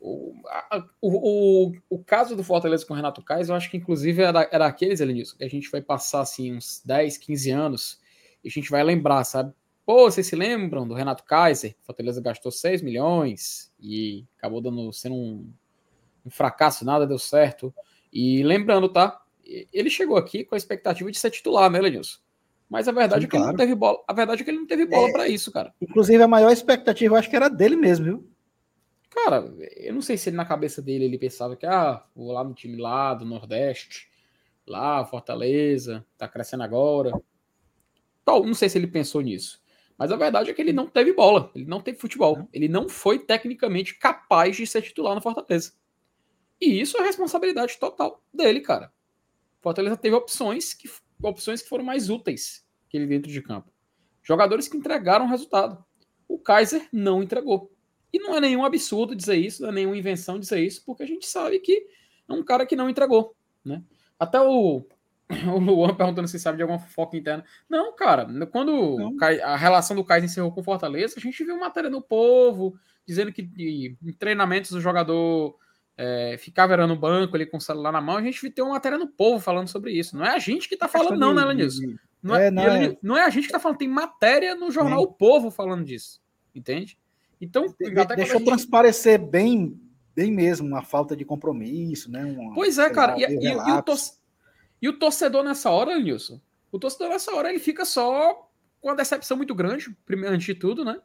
O, a, o, o, o, caso do Fortaleza com o Renato Kaiser, eu acho que inclusive era, era aqueles, Elenilson, que a gente vai passar assim uns 10, 15 anos e a gente vai lembrar, sabe? Pô, vocês se lembram do Renato Kaiser? O Fortaleza gastou 6 milhões e acabou dando, sendo um, um fracasso, nada deu certo. E lembrando, tá? Ele chegou aqui com a expectativa de ser titular, né, Lenilson? Mas a verdade Sim, é que claro. ele não teve bola. A verdade é que ele não teve bola é, para isso, cara. Inclusive, a maior expectativa, eu acho que era dele mesmo, viu? Cara, eu não sei se ele, na cabeça dele ele pensava que, ah, vou lá no time lá do Nordeste, lá, Fortaleza, tá crescendo agora. Tal, não sei se ele pensou nisso. Mas a verdade é que ele não teve bola, ele não teve futebol. Ele não foi tecnicamente capaz de ser titular no Fortaleza. E isso é responsabilidade total dele, cara. Fortaleza teve opções que, opções que foram mais úteis que ele dentro de campo. Jogadores que entregaram resultado. O Kaiser não entregou. E não é nenhum absurdo dizer isso, não é nenhuma invenção dizer isso, porque a gente sabe que é um cara que não entregou. Né? Até o, o Luan perguntando se sabe de alguma fofoca interna. Não, cara, quando não. a relação do Kaiser encerrou com o Fortaleza, a gente viu matéria no povo dizendo que em treinamentos o jogador é, ficava era no banco ali com o celular na mão, a gente tem uma matéria no povo falando sobre isso. Não é a gente que está falando, não, né, Lenilson? Não é, é, não, é... não é a gente que está falando, tem matéria no jornal O Povo falando disso. Entende? Então, de, deixou gente... transparecer bem, bem mesmo uma falta de compromisso, né? Uma, pois é, cara. E, e, e, o tor... e, o torcedor nessa hora, Nilson, o torcedor nessa hora ele fica só com a decepção muito grande, primeiro, antes de tudo, né?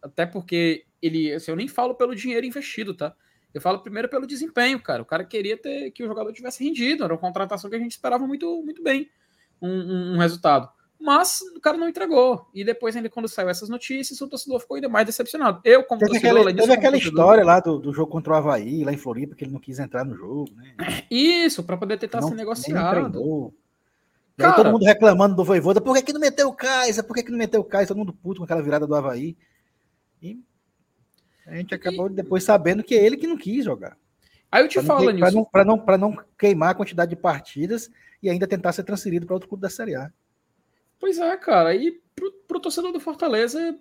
Até porque ele, assim, eu nem falo pelo dinheiro investido, tá? Eu falo primeiro pelo desempenho, cara. O cara queria ter que o jogador tivesse rendido, era uma contratação que a gente esperava muito, muito bem um, um, um resultado. Mas o cara não entregou. E depois, ainda quando saiu essas notícias, o torcedor ficou ainda mais decepcionado. Eu, como teve torcedor, aquela, teve aquela história lá do, do jogo contra o Havaí, lá em Floripa, que ele não quis entrar no jogo, né? Isso, para poder tentar não, ser negociado. Aí todo mundo reclamando do Voivoda, por que, que não meteu o Kaiser? Por que, que não meteu o Kaiser? Todo mundo puto com aquela virada do Havaí. E a gente acabou depois sabendo que é ele que não quis jogar. Aí eu te pra falo, Para não, pra não, pra não queimar a quantidade de partidas e ainda tentar ser transferido para outro clube da Série A. Pois é, cara. E pro, pro torcedor do Fortaleza é,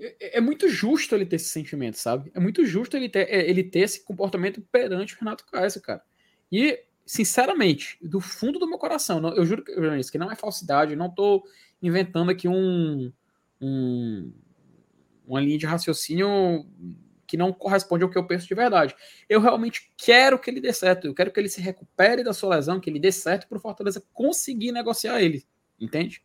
é, é, muito justo ele ter esse sentimento, sabe? É muito justo ele ter, é, ele ter esse comportamento perante o Renato Kaiser, cara. E, sinceramente, do fundo do meu coração, eu juro que não é falsidade, eu não tô inventando aqui um, um uma linha de raciocínio que não corresponde ao que eu penso de verdade. Eu realmente quero que ele dê certo, eu quero que ele se recupere da sua lesão, que ele dê certo para o Fortaleza conseguir negociar ele, entende?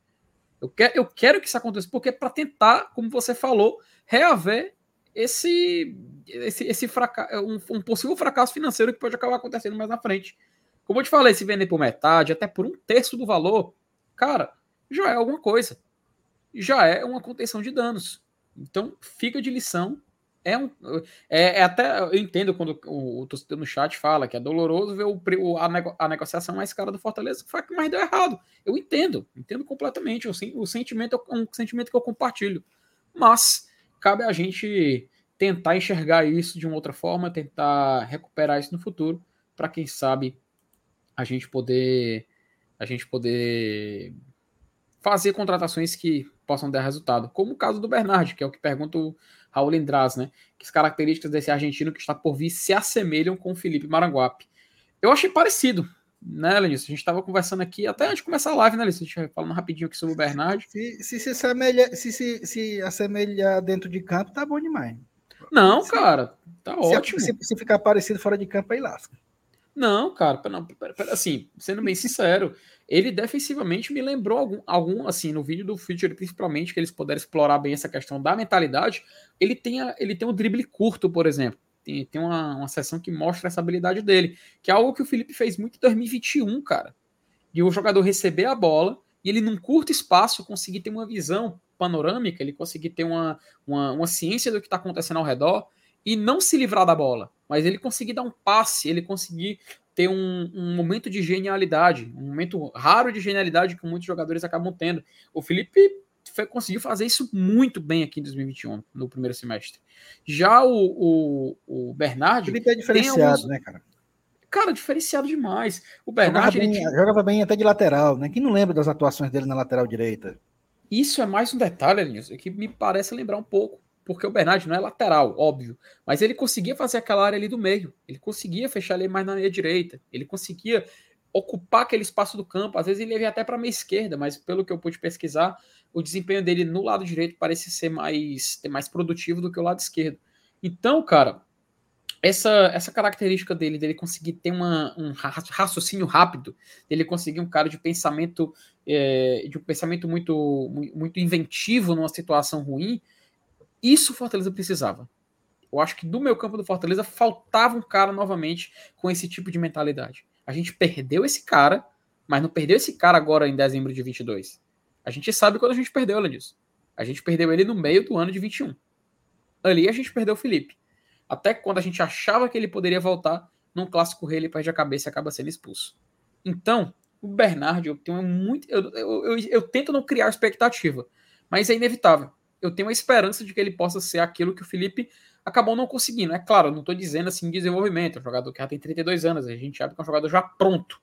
Eu quero, eu quero que isso aconteça, porque para tentar, como você falou, reaver esse, esse, esse fracasso, um, um, possível fracasso financeiro que pode acabar acontecendo mais na frente. Como eu te falei, se vender por metade, até por um terço do valor, cara, já é alguma coisa. Já é uma contenção de danos. Então, fica de lição. É, um, é, é até. Eu entendo quando o, o torcedor no chat fala que é doloroso ver o, a, nego, a negociação mais cara do Fortaleza, foi que mais deu errado. Eu entendo, entendo completamente. O, o sentimento é um sentimento que eu compartilho. Mas cabe a gente tentar enxergar isso de uma outra forma, tentar recuperar isso no futuro, para quem sabe a gente poder a gente poder fazer contratações que possam dar resultado, como o caso do Bernard, que é o que pergunta o Raul Lindraz, né? Que as características desse argentino que está por vir se assemelham com o Felipe Maranguape. Eu achei parecido, né, Lenício? A gente estava conversando aqui, até antes de começar a live, né, Lenício? A gente falando rapidinho aqui sobre o Bernard. Se se, se, assemelha, se, se, se assemelhar dentro de campo, tá bom demais. Não, se, cara, tá ótimo. Se, se ficar parecido fora de campo, aí lasca. Não, cara, não, assim, sendo bem sincero, ele defensivamente me lembrou algum, algum assim, no vídeo do Future, principalmente, que eles puderam explorar bem essa questão da mentalidade. Ele tem, a, ele tem um drible curto, por exemplo. Tem, tem uma, uma sessão que mostra essa habilidade dele, que é algo que o Felipe fez muito em 2021, cara. De o jogador receber a bola e ele, num curto espaço, conseguir ter uma visão panorâmica, ele conseguir ter uma, uma, uma ciência do que está acontecendo ao redor e não se livrar da bola, mas ele conseguir dar um passe, ele conseguir ter um, um, momento de genialidade, um momento raro de genialidade que muitos jogadores acabam tendo. O Felipe foi, conseguiu fazer isso muito bem aqui em 2021, no primeiro semestre. Já o, o, o Bernard. O Felipe é diferenciado, alguns... né, cara? Cara, diferenciado demais. O Bernard. Jogava jogava bem até de lateral, né? Quem não lembra das atuações dele na lateral direita? Isso é mais um detalhe, Alinhos, que me parece lembrar um pouco porque o Bernard não é lateral, óbvio, mas ele conseguia fazer aquela área ali do meio, ele conseguia fechar ali mais na meia direita, ele conseguia ocupar aquele espaço do campo, às vezes ele ia até para a meia esquerda, mas pelo que eu pude pesquisar, o desempenho dele no lado direito parece ser mais, mais produtivo do que o lado esquerdo. Então, cara, essa, essa característica dele, dele conseguir ter uma, um raciocínio rápido, dele conseguir um cara de pensamento, é, de um pensamento muito, muito inventivo numa situação ruim, isso o Fortaleza precisava. Eu acho que do meu campo do Fortaleza faltava um cara novamente com esse tipo de mentalidade. A gente perdeu esse cara, mas não perdeu esse cara agora em dezembro de 22. A gente sabe quando a gente perdeu ele disso. A gente perdeu ele no meio do ano de 21. Ali a gente perdeu o Felipe. Até quando a gente achava que ele poderia voltar, num clássico rei ele perde a cabeça e acaba sendo expulso. Então, o Bernardo, eu tenho muito. Eu, eu, eu, eu tento não criar expectativa, mas é inevitável eu tenho a esperança de que ele possa ser aquilo que o Felipe acabou não conseguindo. É claro, não estou dizendo assim desenvolvimento, é um jogador que já tem 32 anos, a gente sabe que é um jogador já pronto.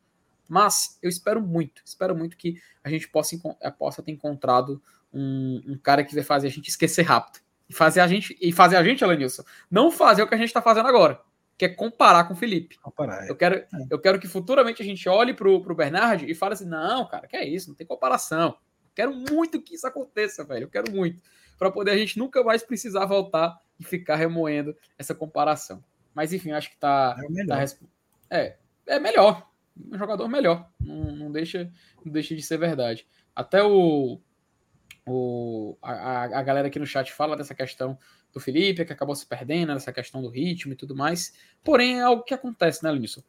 Mas eu espero muito, espero muito que a gente possa, eh, possa ter encontrado um, um cara que vai fazer a gente esquecer rápido. E fazer a gente, e fazer a gente, Alanilson, não fazer o que a gente está fazendo agora, que é comparar com o Felipe. Comparar, é. eu, quero, é. eu quero que futuramente a gente olhe para o Bernard e fale assim: não, cara, que é isso, não tem comparação. Quero muito que isso aconteça, velho. Eu quero muito para poder a gente nunca mais precisar voltar e ficar remoendo essa comparação. Mas enfim, acho que tá. É, melhor. Tá, é, é melhor. Um jogador melhor. Não, não, deixa, não deixa de ser verdade. Até o. o a, a galera aqui no chat fala dessa questão do Felipe, que acabou se perdendo, dessa questão do ritmo e tudo mais. Porém, é algo que acontece, né, Lenilson?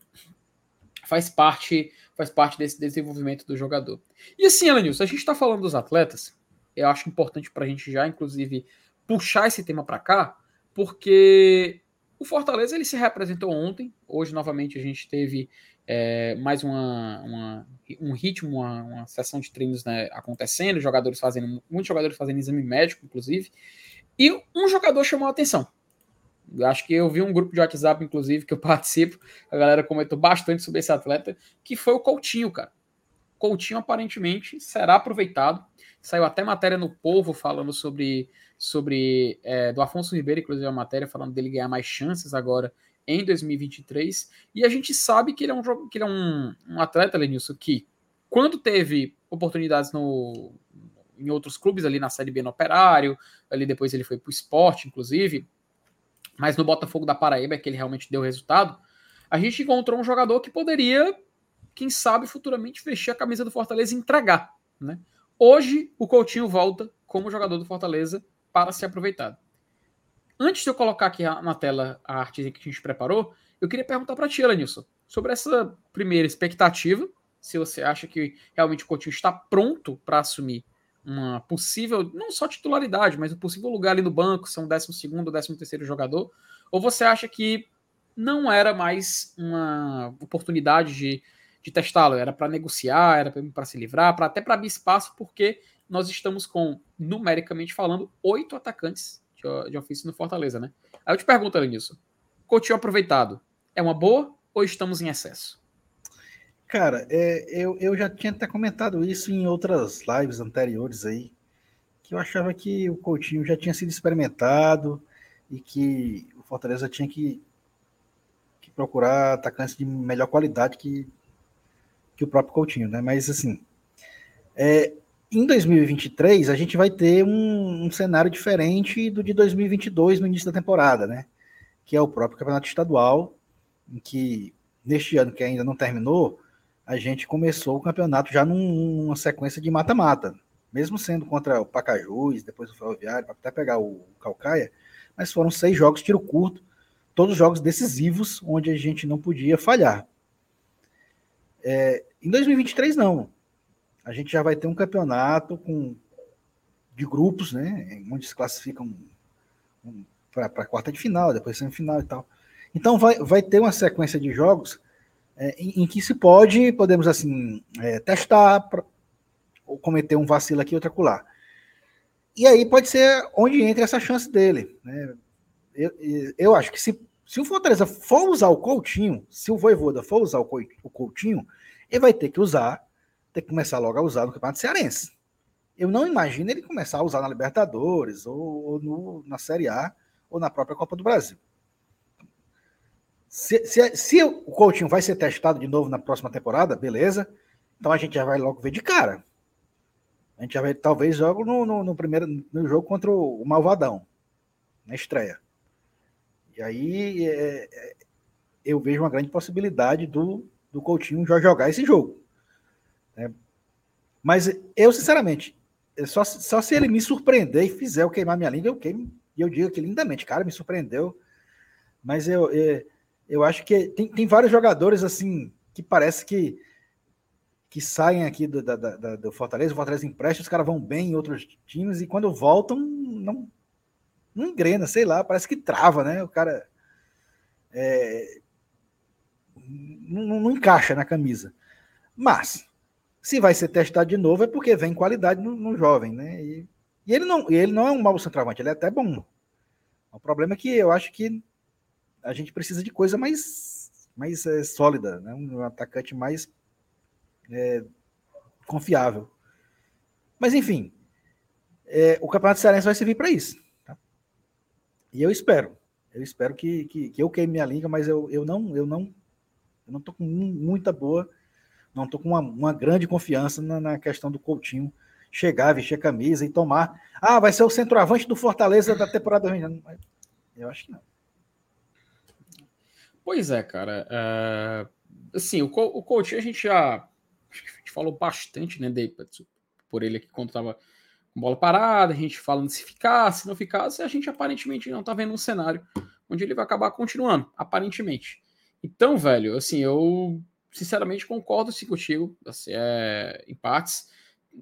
Faz parte, faz parte desse desenvolvimento do jogador. E assim, Elenilson, a gente está falando dos atletas, eu acho importante para a gente já, inclusive, puxar esse tema para cá, porque o Fortaleza ele se representou ontem. Hoje, novamente, a gente teve é, mais uma, uma, um ritmo, uma, uma sessão de treinos né, acontecendo, jogadores fazendo, muitos jogadores fazendo exame médico, inclusive, e um jogador chamou a atenção. Acho que eu vi um grupo de WhatsApp, inclusive, que eu participo, a galera comentou bastante sobre esse atleta, que foi o Coutinho, cara. Coutinho aparentemente será aproveitado Saiu até matéria no Povo falando sobre, sobre é, do Afonso Ribeiro, inclusive a matéria falando dele ganhar mais chances agora em 2023. E a gente sabe que ele é um, que ele é um, um atleta, Lenilson, que quando teve oportunidades no, em outros clubes, ali na Série B no Operário, ali depois ele foi para o esporte, inclusive, mas no Botafogo da Paraíba é que ele realmente deu resultado. A gente encontrou um jogador que poderia, quem sabe, futuramente vestir a camisa do Fortaleza e entregar, né? Hoje, o Coutinho volta como jogador do Fortaleza para ser aproveitado. Antes de eu colocar aqui na tela a arte que a gente preparou, eu queria perguntar para ti, Elenilson, sobre essa primeira expectativa, se você acha que realmente o Coutinho está pronto para assumir uma possível, não só titularidade, mas um possível lugar ali no banco, são 12 segundo, 13 terceiro jogador, ou você acha que não era mais uma oportunidade de de testá-lo, era para negociar, era para se livrar, para até para abrir espaço, porque nós estamos com, numericamente falando, oito atacantes de, de ofício no Fortaleza, né? Aí eu te pergunto, nisso, Coutinho aproveitado, é uma boa ou estamos em excesso? Cara, é, eu, eu já tinha até comentado isso em outras lives anteriores aí, que eu achava que o Coutinho já tinha sido experimentado e que o Fortaleza tinha que, que procurar atacantes de melhor qualidade que que o próprio Coutinho, né? Mas assim, é, em 2023 a gente vai ter um, um, cenário diferente do de 2022 no início da temporada, né? Que é o próprio campeonato estadual, em que neste ano que ainda não terminou, a gente começou o campeonato já num, numa sequência de mata-mata, mesmo sendo contra o Pacajus, depois o Ferroviário, até pegar o Calcaia, mas foram seis jogos tiro curto, todos jogos decisivos, onde a gente não podia falhar. É, em 2023, não. A gente já vai ter um campeonato com de grupos, né? Onde se classificam um, para a quarta de final, depois semifinal e tal. Então vai, vai ter uma sequência de jogos é, em, em, que se pode, podemos assim, é, testar pra, ou cometer um vacilo aqui, outro acolá. E aí pode ser onde entra essa chance dele. Né? Eu, eu acho que se, se o Fortaleza for usar o Coutinho, se o Voivoda for usar o Coutinho, ele vai ter que usar, ter que começar logo a usar no Campeonato Cearense. Eu não imagino ele começar a usar na Libertadores, ou, ou no, na Série A, ou na própria Copa do Brasil. Se, se, se, o Coutinho vai ser testado de novo na próxima temporada, beleza. Então a gente já vai logo ver de cara. A gente já vai, talvez, jogo no, no, no primeiro no jogo contra o Malvadão, na estreia. E aí é, é, eu vejo uma grande possibilidade do, do Coutinho já jogar esse jogo. Né? Mas eu, sinceramente, só, só se ele me surpreender e fizer eu queimar minha língua, eu queimo. E eu digo que lindamente, cara, me surpreendeu. Mas eu, eu, eu acho que tem, tem vários jogadores assim que parece que que saem aqui do, da, da, do Fortaleza, o Fortaleza empresta, os caras vão bem em outros times e quando voltam, não, não engrena, sei lá, parece que trava, né? O cara é, não, não, encaixa na camisa. Mas, se vai ser testado de novo, é porque vem qualidade no, no jovem, né? E, e, ele, não, ele não é um mau centroavante, ele é até bom. O problema é que eu acho que a gente precisa de coisa mais, mais é, sólida, né? um atacante mais é, confiável. Mas, enfim, é, o Campeonato Cearense vai servir para isso. E eu espero. Eu espero que, que, que, eu queime minha língua, mas eu, eu não eu não eu não tô com muita boa, não tô com uma, uma grande confiança na, na, questão do Coutinho chegar, vestir a camisa e tomar. Ah, vai ser o centroavante do Fortaleza da temporada. Eu acho que não. Pois é, cara. É... Assim, o, o Coutinho a gente já a gente falou bastante, né, de, por ele aqui quando com bola parada, a gente falando se ficasse, se não ficasse, a gente aparentemente não tá vendo um cenário onde ele vai acabar continuando, aparentemente. Então, velho, assim, eu sinceramente concordo sim contigo, assim, é, em partes.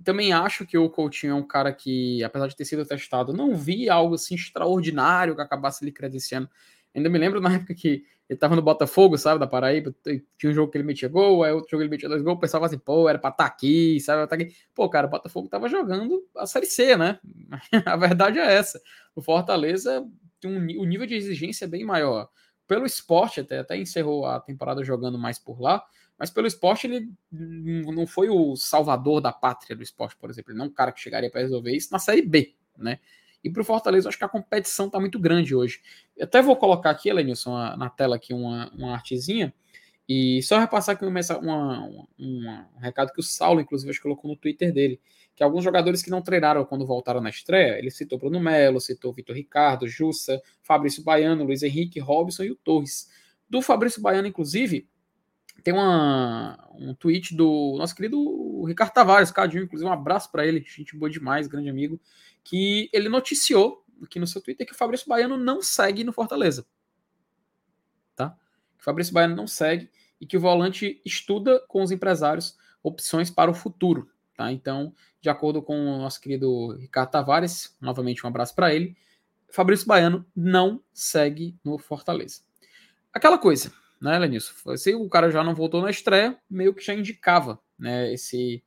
Também acho que o Coutinho é um cara que, apesar de ter sido testado, não vi algo assim extraordinário que acabasse lhe credenciando. Ainda me lembro na época que ele tava no Botafogo, sabe, da Paraíba, tinha um jogo que ele metia gol, aí outro jogo ele metia dois gols, o pessoal assim, pô, era pra estar tá aqui, sabe, tá aqui. Pô, cara, o Botafogo tava jogando a Série C, né? a verdade é essa. O Fortaleza tem um, o nível de exigência é bem maior. Pelo esporte, até, até encerrou a temporada jogando mais por lá, mas pelo esporte ele não foi o salvador da pátria do esporte, por exemplo. Ele não é um cara que chegaria para resolver isso na Série B, né? E para o Fortaleza, acho que a competição está muito grande hoje. Eu até vou colocar aqui, Lenilson, na tela aqui uma, uma artezinha. E só repassar aqui uma, uma, uma, um recado que o Saulo, inclusive, acho que colocou no Twitter dele. Que alguns jogadores que não treinaram quando voltaram na estreia, ele citou Bruno Melo, citou Vitor Ricardo, Jussa, Fabrício Baiano, Luiz Henrique, Robson e o Torres. Do Fabrício Baiano, inclusive, tem uma, um tweet do nosso querido Ricardo Tavares, Cadinho, inclusive um abraço para ele, gente boa demais, grande amigo que ele noticiou aqui no seu Twitter que o Fabrício Baiano não segue no Fortaleza. Tá? Que o Fabrício Baiano não segue e que o volante estuda com os empresários opções para o futuro. Tá? Então, de acordo com o nosso querido Ricardo Tavares, novamente um abraço para ele, Fabrício Baiano não segue no Fortaleza. Aquela coisa, né, Lenilson? Se o cara já não voltou na estreia, meio que já indicava né, esse,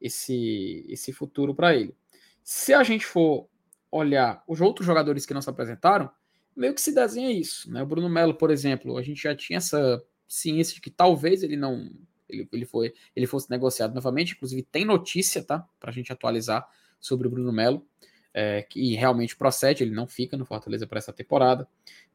esse, esse futuro para ele. Se a gente for olhar os outros jogadores que não se apresentaram, meio que se desenha isso. Né? O Bruno Melo, por exemplo, a gente já tinha essa ciência de que talvez ele não ele, ele, foi, ele fosse negociado novamente. Inclusive, tem notícia, tá? Para a gente atualizar sobre o Bruno Melo, é, que realmente procede, ele não fica no Fortaleza para essa temporada.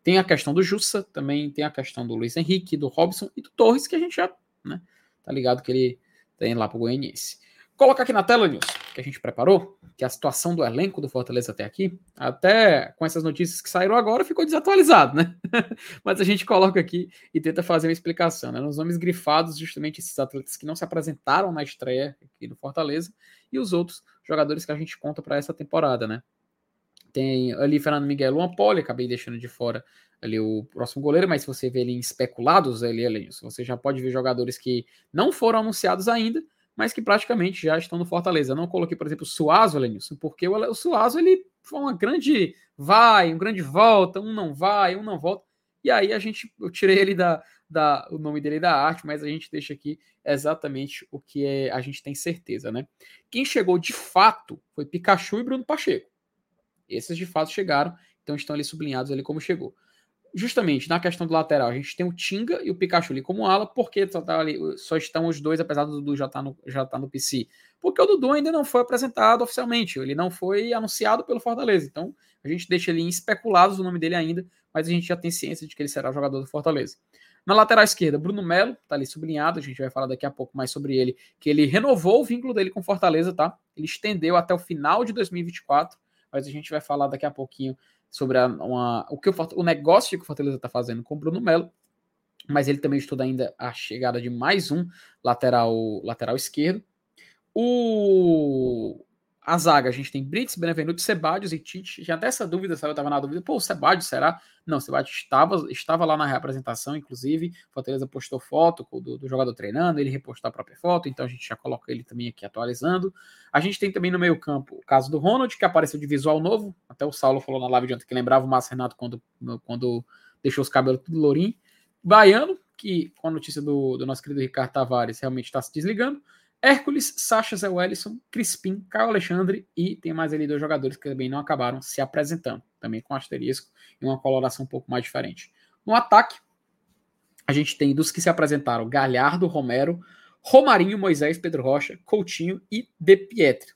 Tem a questão do Jussa, também tem a questão do Luiz Henrique, do Robson e do Torres, que a gente já né, tá ligado que ele tem lá para o Goianiense. Colocar aqui na tela, Nilson, que a gente preparou, que é a situação do elenco do Fortaleza até aqui, até com essas notícias que saíram agora, ficou desatualizado, né? Mas a gente coloca aqui e tenta fazer uma explicação, né? Nos nomes grifados, justamente esses atletas que não se apresentaram na estreia aqui no Fortaleza e os outros jogadores que a gente conta para essa temporada, né? Tem ali Fernando Miguel Luan Poli, acabei deixando de fora ali o próximo goleiro, mas se você vê ele em especulados ali, Elenilson, você já pode ver jogadores que não foram anunciados ainda, mas que praticamente já estão no Fortaleza. Eu não coloquei, por exemplo, o Suazo, Lenilson, porque o Suazo ele foi uma grande vai, um grande volta, um não vai, um não volta. E aí a gente, eu tirei ele da, da, o nome dele da arte, mas a gente deixa aqui exatamente o que é, a gente tem certeza, né? Quem chegou de fato foi Pikachu e Bruno Pacheco. Esses de fato chegaram, então estão ali sublinhados ali como chegou. Justamente na questão do lateral, a gente tem o Tinga e o Pikachu ali como ala, porque só, tá ali, só estão os dois, apesar do Dudu já estar tá no, já tá no PC. Porque o Dudu ainda não foi apresentado oficialmente, ele não foi anunciado pelo Fortaleza. Então a gente deixa em especulados o nome dele ainda, mas a gente já tem ciência de que ele será jogador do Fortaleza. Na lateral esquerda, Bruno Melo, tá ali sublinhado, a gente vai falar daqui a pouco mais sobre ele, que ele renovou o vínculo dele com Fortaleza, tá? Ele estendeu até o final de 2024, mas a gente vai falar daqui a pouquinho sobre a, uma, o, que o, o negócio que o Fortaleza está fazendo com o Bruno Melo, mas ele também estuda ainda a chegada de mais um lateral, lateral esquerdo. O a zaga, a gente tem Brits, Benevenuto, Sebadios e Tite. Já dessa dúvida, sabe? Eu estava na dúvida, pô, o Sebadios será? Não, o Sebadios estava, estava lá na reapresentação, inclusive. Fortaleza postou foto do, do, jogador treinando, ele repostou a própria foto, então a gente já coloca ele também aqui atualizando. A gente tem também no meio-campo o caso do Ronald, que apareceu de visual novo. Até o Saulo falou na live de ontem que lembrava o Márcio Renato quando, quando deixou os cabelos tudo lourinho. Baiano, que com a notícia do, do nosso querido Ricardo Tavares realmente está se desligando. Hércules, Sacha Zé Wellison, Crispim, Caio Alexandre e tem mais ali dois jogadores que também não acabaram se apresentando, também com asterisco e uma coloração um pouco mais diferente. No ataque, a gente tem dos que se apresentaram Galhardo, Romero, Romarinho, Moisés, Pedro Rocha, Coutinho e De Pietro.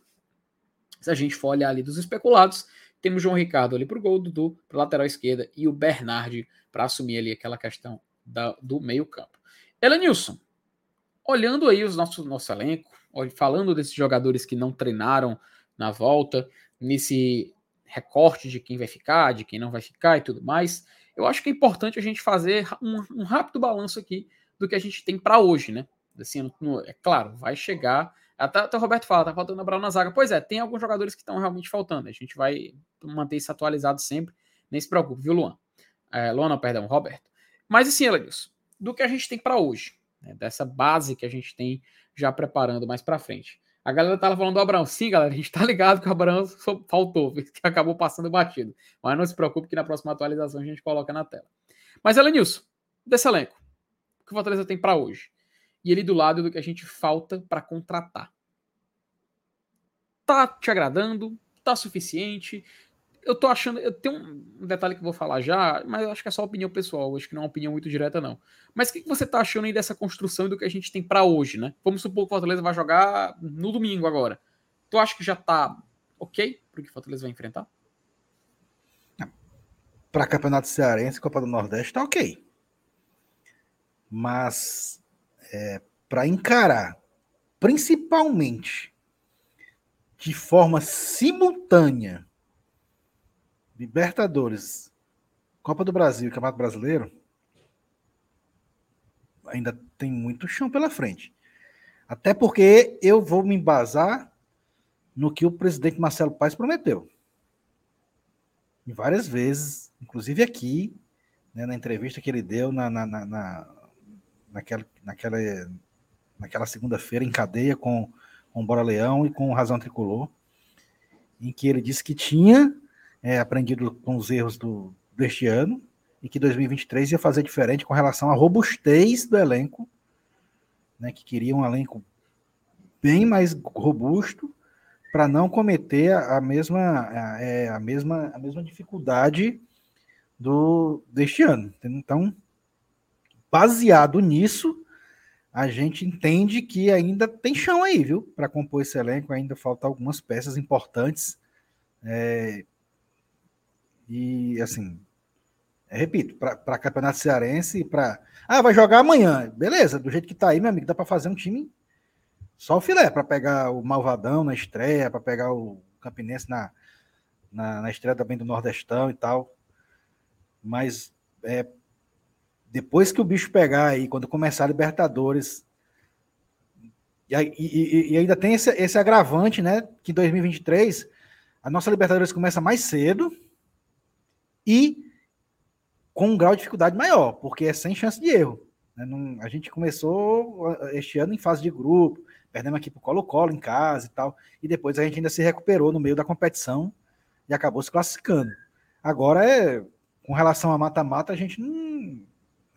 Se a gente for olhar ali dos especulados, temos João Ricardo ali para o gol, Dudu para lateral esquerda e o Bernardi para assumir ali aquela questão da, do meio campo. Elenilson, olhando aí os nossos nosso elenco, falando desses jogadores que não treinaram na volta, nesse recorte de quem vai ficar, de quem não vai ficar e tudo mais, eu acho que é importante a gente fazer um, um rápido balanço aqui do que a gente tem para hoje, né? Assim, no, é claro, vai chegar. Até, até o Roberto fala, tá faltando Abraão na zaga. Pois é, tem alguns jogadores que estão realmente faltando. A gente vai manter isso atualizado sempre. Nem se preocupe, viu, Luan? É, Luan, não, perdão, Roberto. Mas assim, Elenilson, do que a gente tem para hoje né, dessa base que a gente tem já preparando mais para frente. A galera tava falando do Abraão. Sim, galera, a gente tá ligado que o Abraão faltou, que acabou passando batido. Mas não se preocupe que na próxima atualização a gente coloca na tela. Mas, Elenilson, desse elenco, o que o Fortaleza tem para hoje? E ele do lado do que a gente falta para contratar. Tá te agradando? Tá suficiente? Eu tô achando. Eu tenho um detalhe que eu vou falar já, mas eu acho que é só opinião pessoal, acho que não é uma opinião muito direta, não. Mas o que, você tá achando aí dessa construção e do que a gente tem para hoje, né? Vamos supor que o Fortaleza vai jogar no domingo agora. Tu acha que já tá ok pro que o Fortaleza vai enfrentar? Para Campeonato Cearense, Copa do Nordeste, tá ok. Mas é, para encarar, principalmente de forma simultânea, Libertadores, Copa do Brasil e Campeonato Brasileiro, ainda tem muito chão pela frente. Até porque eu vou me embasar no que o presidente Marcelo Paes prometeu. E várias vezes, inclusive aqui, né, na entrevista que ele deu na, na, na, na naquela, naquela, naquela segunda-feira em cadeia com, com Bora Leão e com Razão Tricolor, em que ele disse que tinha é, aprendido com os erros do, deste ano e que 2023 ia fazer diferente com relação à robustez do elenco, né, que queria um elenco bem mais robusto para não cometer a, mesma a, é, a, mesma a mesma dificuldade do deste ano. Então, baseado nisso, a gente entende que ainda tem chão aí, viu? Para compor esse elenco, ainda faltam algumas peças importantes. É, e, assim, repito, para Campeonato Cearense, para. Ah, vai jogar amanhã. Beleza, do jeito que tá aí, meu amigo, dá para fazer um time só o filé, para pegar o Malvadão na estreia, para pegar o Campinense na, na, na, estreia também do Nordestão e tal. Mas é, depois que o bicho pegar aí, quando começar a Libertadores. E, e, e ainda tem esse, esse agravante, né? Que 2023 a nossa Libertadores começa mais cedo e com um grau de dificuldade maior, porque é sem chance de erro. Né? Não, a gente começou este ano em fase de grupo, perdemos aqui para o Colo-Colo em casa e tal, e depois a gente ainda se recuperou no meio da competição e acabou se classificando. Agora, é, com relação a mata-mata, a gente não,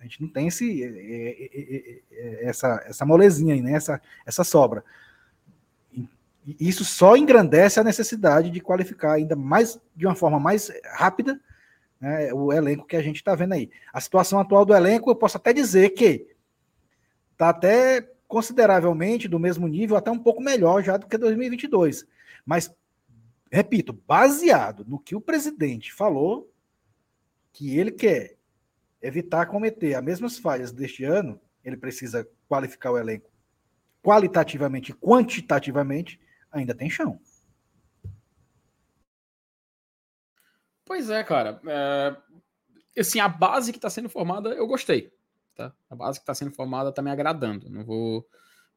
a gente não tem esse, essa, essa molezinha aí, né? essa, essa sobra. Isso só engrandece a necessidade de qualificar ainda mais, de uma forma mais rápida, né, o elenco que a gente está vendo aí. A situação atual do elenco, eu posso até dizer que está até consideravelmente do mesmo nível, até um pouco melhor já do que 2022. Mas, repito, baseado no que o presidente falou, que ele quer evitar cometer as mesmas falhas deste ano, ele precisa qualificar o elenco qualitativamente e quantitativamente, ainda tem chão. Pois é, cara. É, assim, a base que está sendo formada, eu gostei. Tá? A base que está sendo formada está me agradando. Não vou,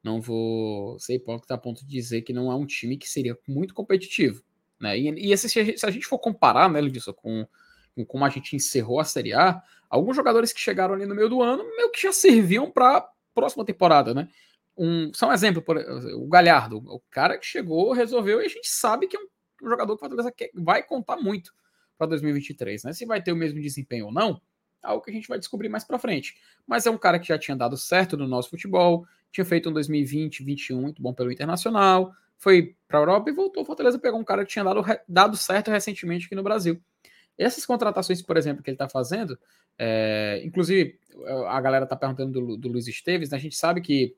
não vou ser hipócrita a ponto de dizer que não é um time que seria muito competitivo. Né? E, e esse, se a gente for comparar, né, Lidson, com, com como a gente encerrou a Série A, alguns jogadores que chegaram ali no meio do ano meio que já serviam para próxima temporada, né? Um, só um exemplo, por, o Galhardo, o cara que chegou, resolveu, e a gente sabe que é um, um jogador que vai contar muito para 2023, né? Se vai ter o mesmo desempenho ou não, é algo que a gente vai descobrir mais para frente. Mas é um cara que já tinha dado certo no nosso futebol, tinha feito um 2020, 21 muito bom pelo Internacional, foi para a Europa e voltou. Fortaleza pegou um cara que tinha dado, dado certo recentemente aqui no Brasil. Essas contratações, por exemplo, que ele está fazendo, é, inclusive a galera está perguntando do, do Luiz Esteves, né? a gente sabe que,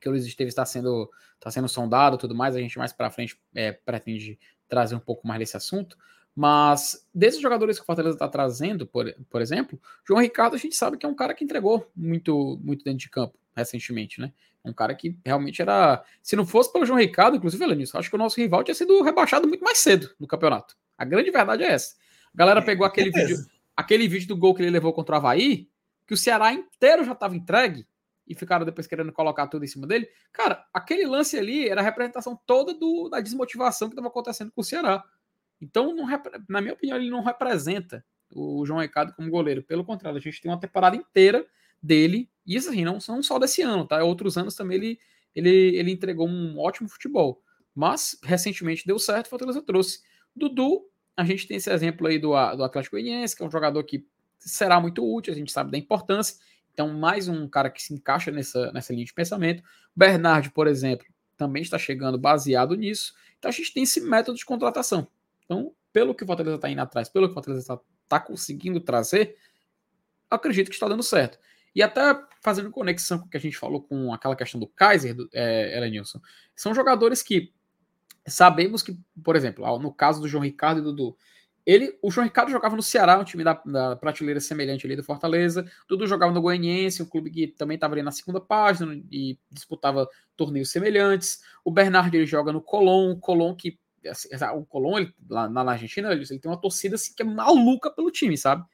que o Luiz Esteves está sendo, tá sendo sondado tudo mais, a gente mais para frente é, pretende trazer um pouco mais desse assunto, mas desses jogadores que o Fortaleza está trazendo, por, por exemplo, João Ricardo a gente sabe que é um cara que entregou muito, muito dentro de campo recentemente, né? Um cara que realmente era. Se não fosse pelo João Ricardo, inclusive, Elenis, acho que o nosso rival tinha sido rebaixado muito mais cedo no campeonato. A grande verdade é essa. A galera pegou aquele vídeo, aquele vídeo do gol que ele levou contra o Havaí, que o Ceará inteiro já estava entregue, e ficaram depois querendo colocar tudo em cima dele. Cara, aquele lance ali era a representação toda do, da desmotivação que estava acontecendo com o Ceará. Então, não, na minha opinião, ele não representa o João Ricardo como goleiro. Pelo contrário, a gente tem uma temporada inteira dele, e isso assim, não só desse ano, tá? Outros anos também ele, ele, ele entregou um ótimo futebol. Mas, recentemente deu certo, o Fortaleza trouxe. Dudu, a gente tem esse exemplo aí do, do Atlético Goianiense, que é um jogador que será muito útil, a gente sabe da importância. Então, mais um cara que se encaixa nessa, nessa linha de pensamento. Bernard, por exemplo, também está chegando baseado nisso. Então, a gente tem esse método de contratação. Então, pelo que o Fortaleza está indo atrás, pelo que o Fortaleza está tá conseguindo trazer, acredito que está dando certo. E até fazendo conexão com o que a gente falou com aquela questão do Kaiser, do, é, Elenilson, são jogadores que sabemos que, por exemplo, no caso do João Ricardo e do Dudu, ele, o João Ricardo jogava no Ceará, um time da, da, prateleira semelhante ali do Fortaleza. Dudu jogava no Goianiense, um clube que também estava ali na segunda página e disputava torneios semelhantes. O Bernardo ele joga no Colón, o Colón que o Colón, ele, lá na Argentina, ele, ele, tem uma torcida assim, que é maluca pelo time, sabe?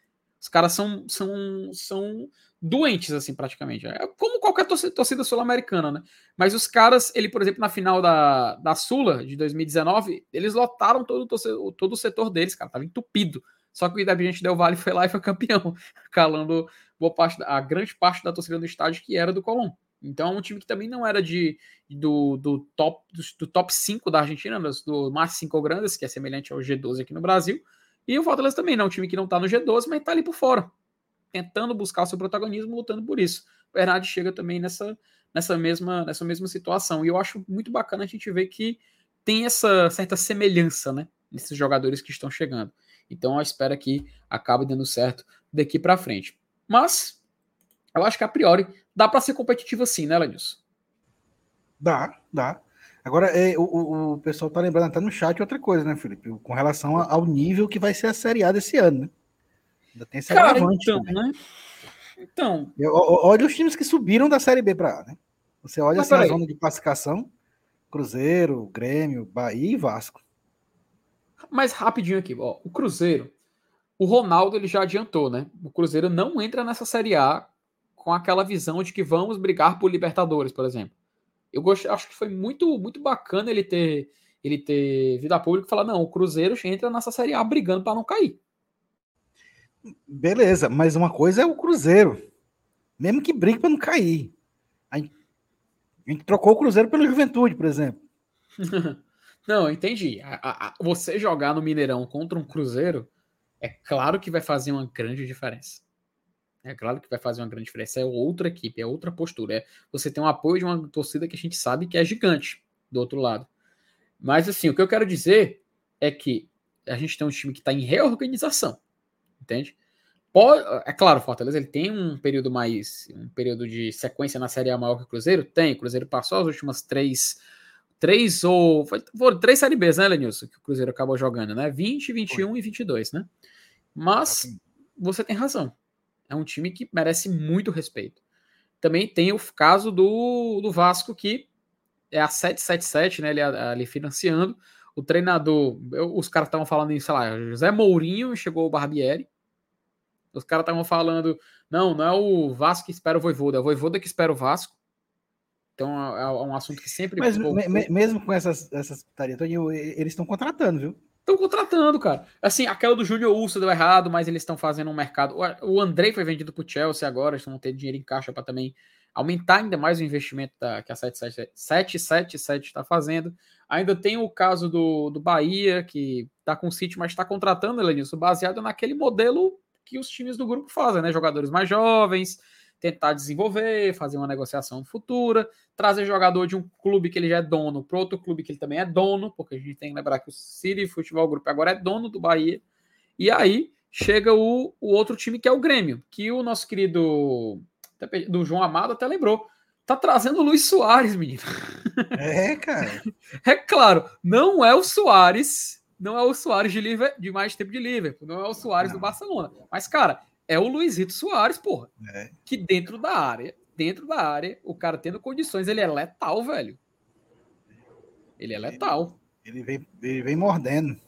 Os caras são, são, são doentes, assim, praticamente. É como qualquer torcida, torcida sul-americana, né? Mas os caras, ele, por exemplo, na final da, da Sula de 2019, eles lotaram todo, o, todo o setor deles, cara, tava entupido. Só que o Independiente Del Vale foi lá e foi campeão, calando boa parte, a grande parte da torcida do estádio que era do Colón. Então é um time que também não era de do, do top do, do, top 5 da Argentina, do mais 5 grandes, que é semelhante ao G12 aqui no Brasil. E o Fortaleza também não é um time que não está no G12, mas está ali por fora, tentando buscar o seu protagonismo, lutando por isso. O Bernardo chega também nessa, nessa, mesma, nessa mesma situação. E eu acho muito bacana a gente ver que tem essa certa semelhança, né? Nesses jogadores que estão chegando. Então eu espero que acabe dando certo daqui para frente. Mas eu acho que a priori dá para ser competitivo assim, né, Lenilson? Dá, dá. Agora, é, o, o pessoal tá lembrando até no chat outra coisa, né, Felipe? Com relação ao nível que vai ser a Série A desse ano, né? Ainda tem esse Cara, então, né? Então. Eu, olha os times que subiram da Série B para A, né? Você olha assim, a zona de classificação: Cruzeiro, Grêmio, Bahia e Vasco. Mas rapidinho aqui, ó. O Cruzeiro, o Ronaldo ele já adiantou, né? O Cruzeiro não entra nessa Série A com aquela visão de que vamos brigar por Libertadores, por exemplo. Eu gosto, acho que foi muito muito bacana ele ter ele ter vida pública e falar não, o Cruzeiro entra nessa Série A brigando para não cair. Beleza, mas uma coisa é o Cruzeiro, mesmo que brigue para não cair. A gente, a gente, trocou o Cruzeiro pelo Juventude, por exemplo. não, entendi. A, a, você jogar no Mineirão contra um Cruzeiro É claro que vai fazer uma grande diferença. É claro que vai fazer uma grande diferença. É outra equipe, é outra postura. É você tem um apoio de uma torcida que a gente sabe que é gigante do outro lado. Mas assim, o que eu quero dizer é que a gente tem um time que está em reorganização, entende? Pode, é claro, o Fortaleza ele tem um período mais, um período de sequência na Série A maior que o Cruzeiro? Tem. O Cruzeiro passou as últimas três, três ou foi, foram três Série Bs, né, Lenilson? Que o Cruzeiro acabou jogando, né? 20, 21 foi. e 22, né? Mas você tem razão. É um time que merece muito respeito. Também tem o caso do, do Vasco, que é a 777, né? Ele ali financiando. O treinador, eu, os caras estavam falando em, sei lá, José Mourinho chegou o Barbieri. Os caras estavam falando, não, não é o Vasco que espera o Voivoda, é o Voivoda que espera o Vasco. Então é, é um assunto que sempre. Mas me, mesmo com essas, essas tarefas, eles estão contratando, viu? Estão contratando, cara. Assim, aquela do Júnior Urso deu errado, mas eles estão fazendo um mercado. O Andrei foi vendido para o Chelsea agora, estão tendo dinheiro em caixa para também aumentar ainda mais o investimento da, que a 777 está fazendo. Ainda tem o caso do, do Bahia, que está com o City, mas está contratando, Elenilson, baseado naquele modelo que os times do grupo fazem, né? Jogadores mais jovens, tentar desenvolver, fazer uma negociação futura, trazer jogador de um clube que ele já é dono para outro clube que ele também é dono, porque a gente tem que lembrar que o City Futebol Group agora é dono do Bahia. E aí chega o, o outro time que é o Grêmio, que o nosso querido do João Amado até lembrou. Tá trazendo o Luiz Soares, menino. É, cara. é claro, não é o Soares, não é o Soares de, de mais tempo de Liverpool, não é o Soares não. do Barcelona. Mas, cara, é o Luizito Soares, porra. É. Que dentro da área, dentro da área, o cara tendo condições, ele é letal, velho. Ele é letal. Ele, ele vem, ele vem mordendo.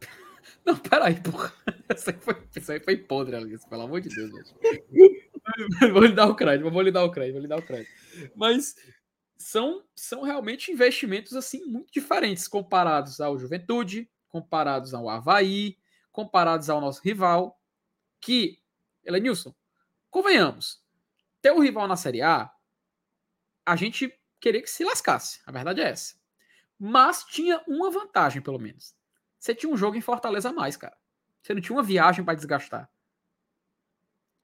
Não, peraí, porra. Isso aí foi, isso aí foi podre, Alice, pelo amor de Deus, vou lhe dar o crédito, vou lhe dar o crédito, vou lhe dar o crédito. Mas são, são realmente investimentos assim muito diferentes comparados ao Juventude, comparados ao Havaí, comparados ao nosso rival que, Elenilson, convenhamos, ter um rival na Série A, a gente queria que se lascasse. A verdade é essa. Mas tinha uma vantagem, pelo menos. Você tinha um jogo em Fortaleza a mais, cara. Você não tinha uma viagem para desgastar.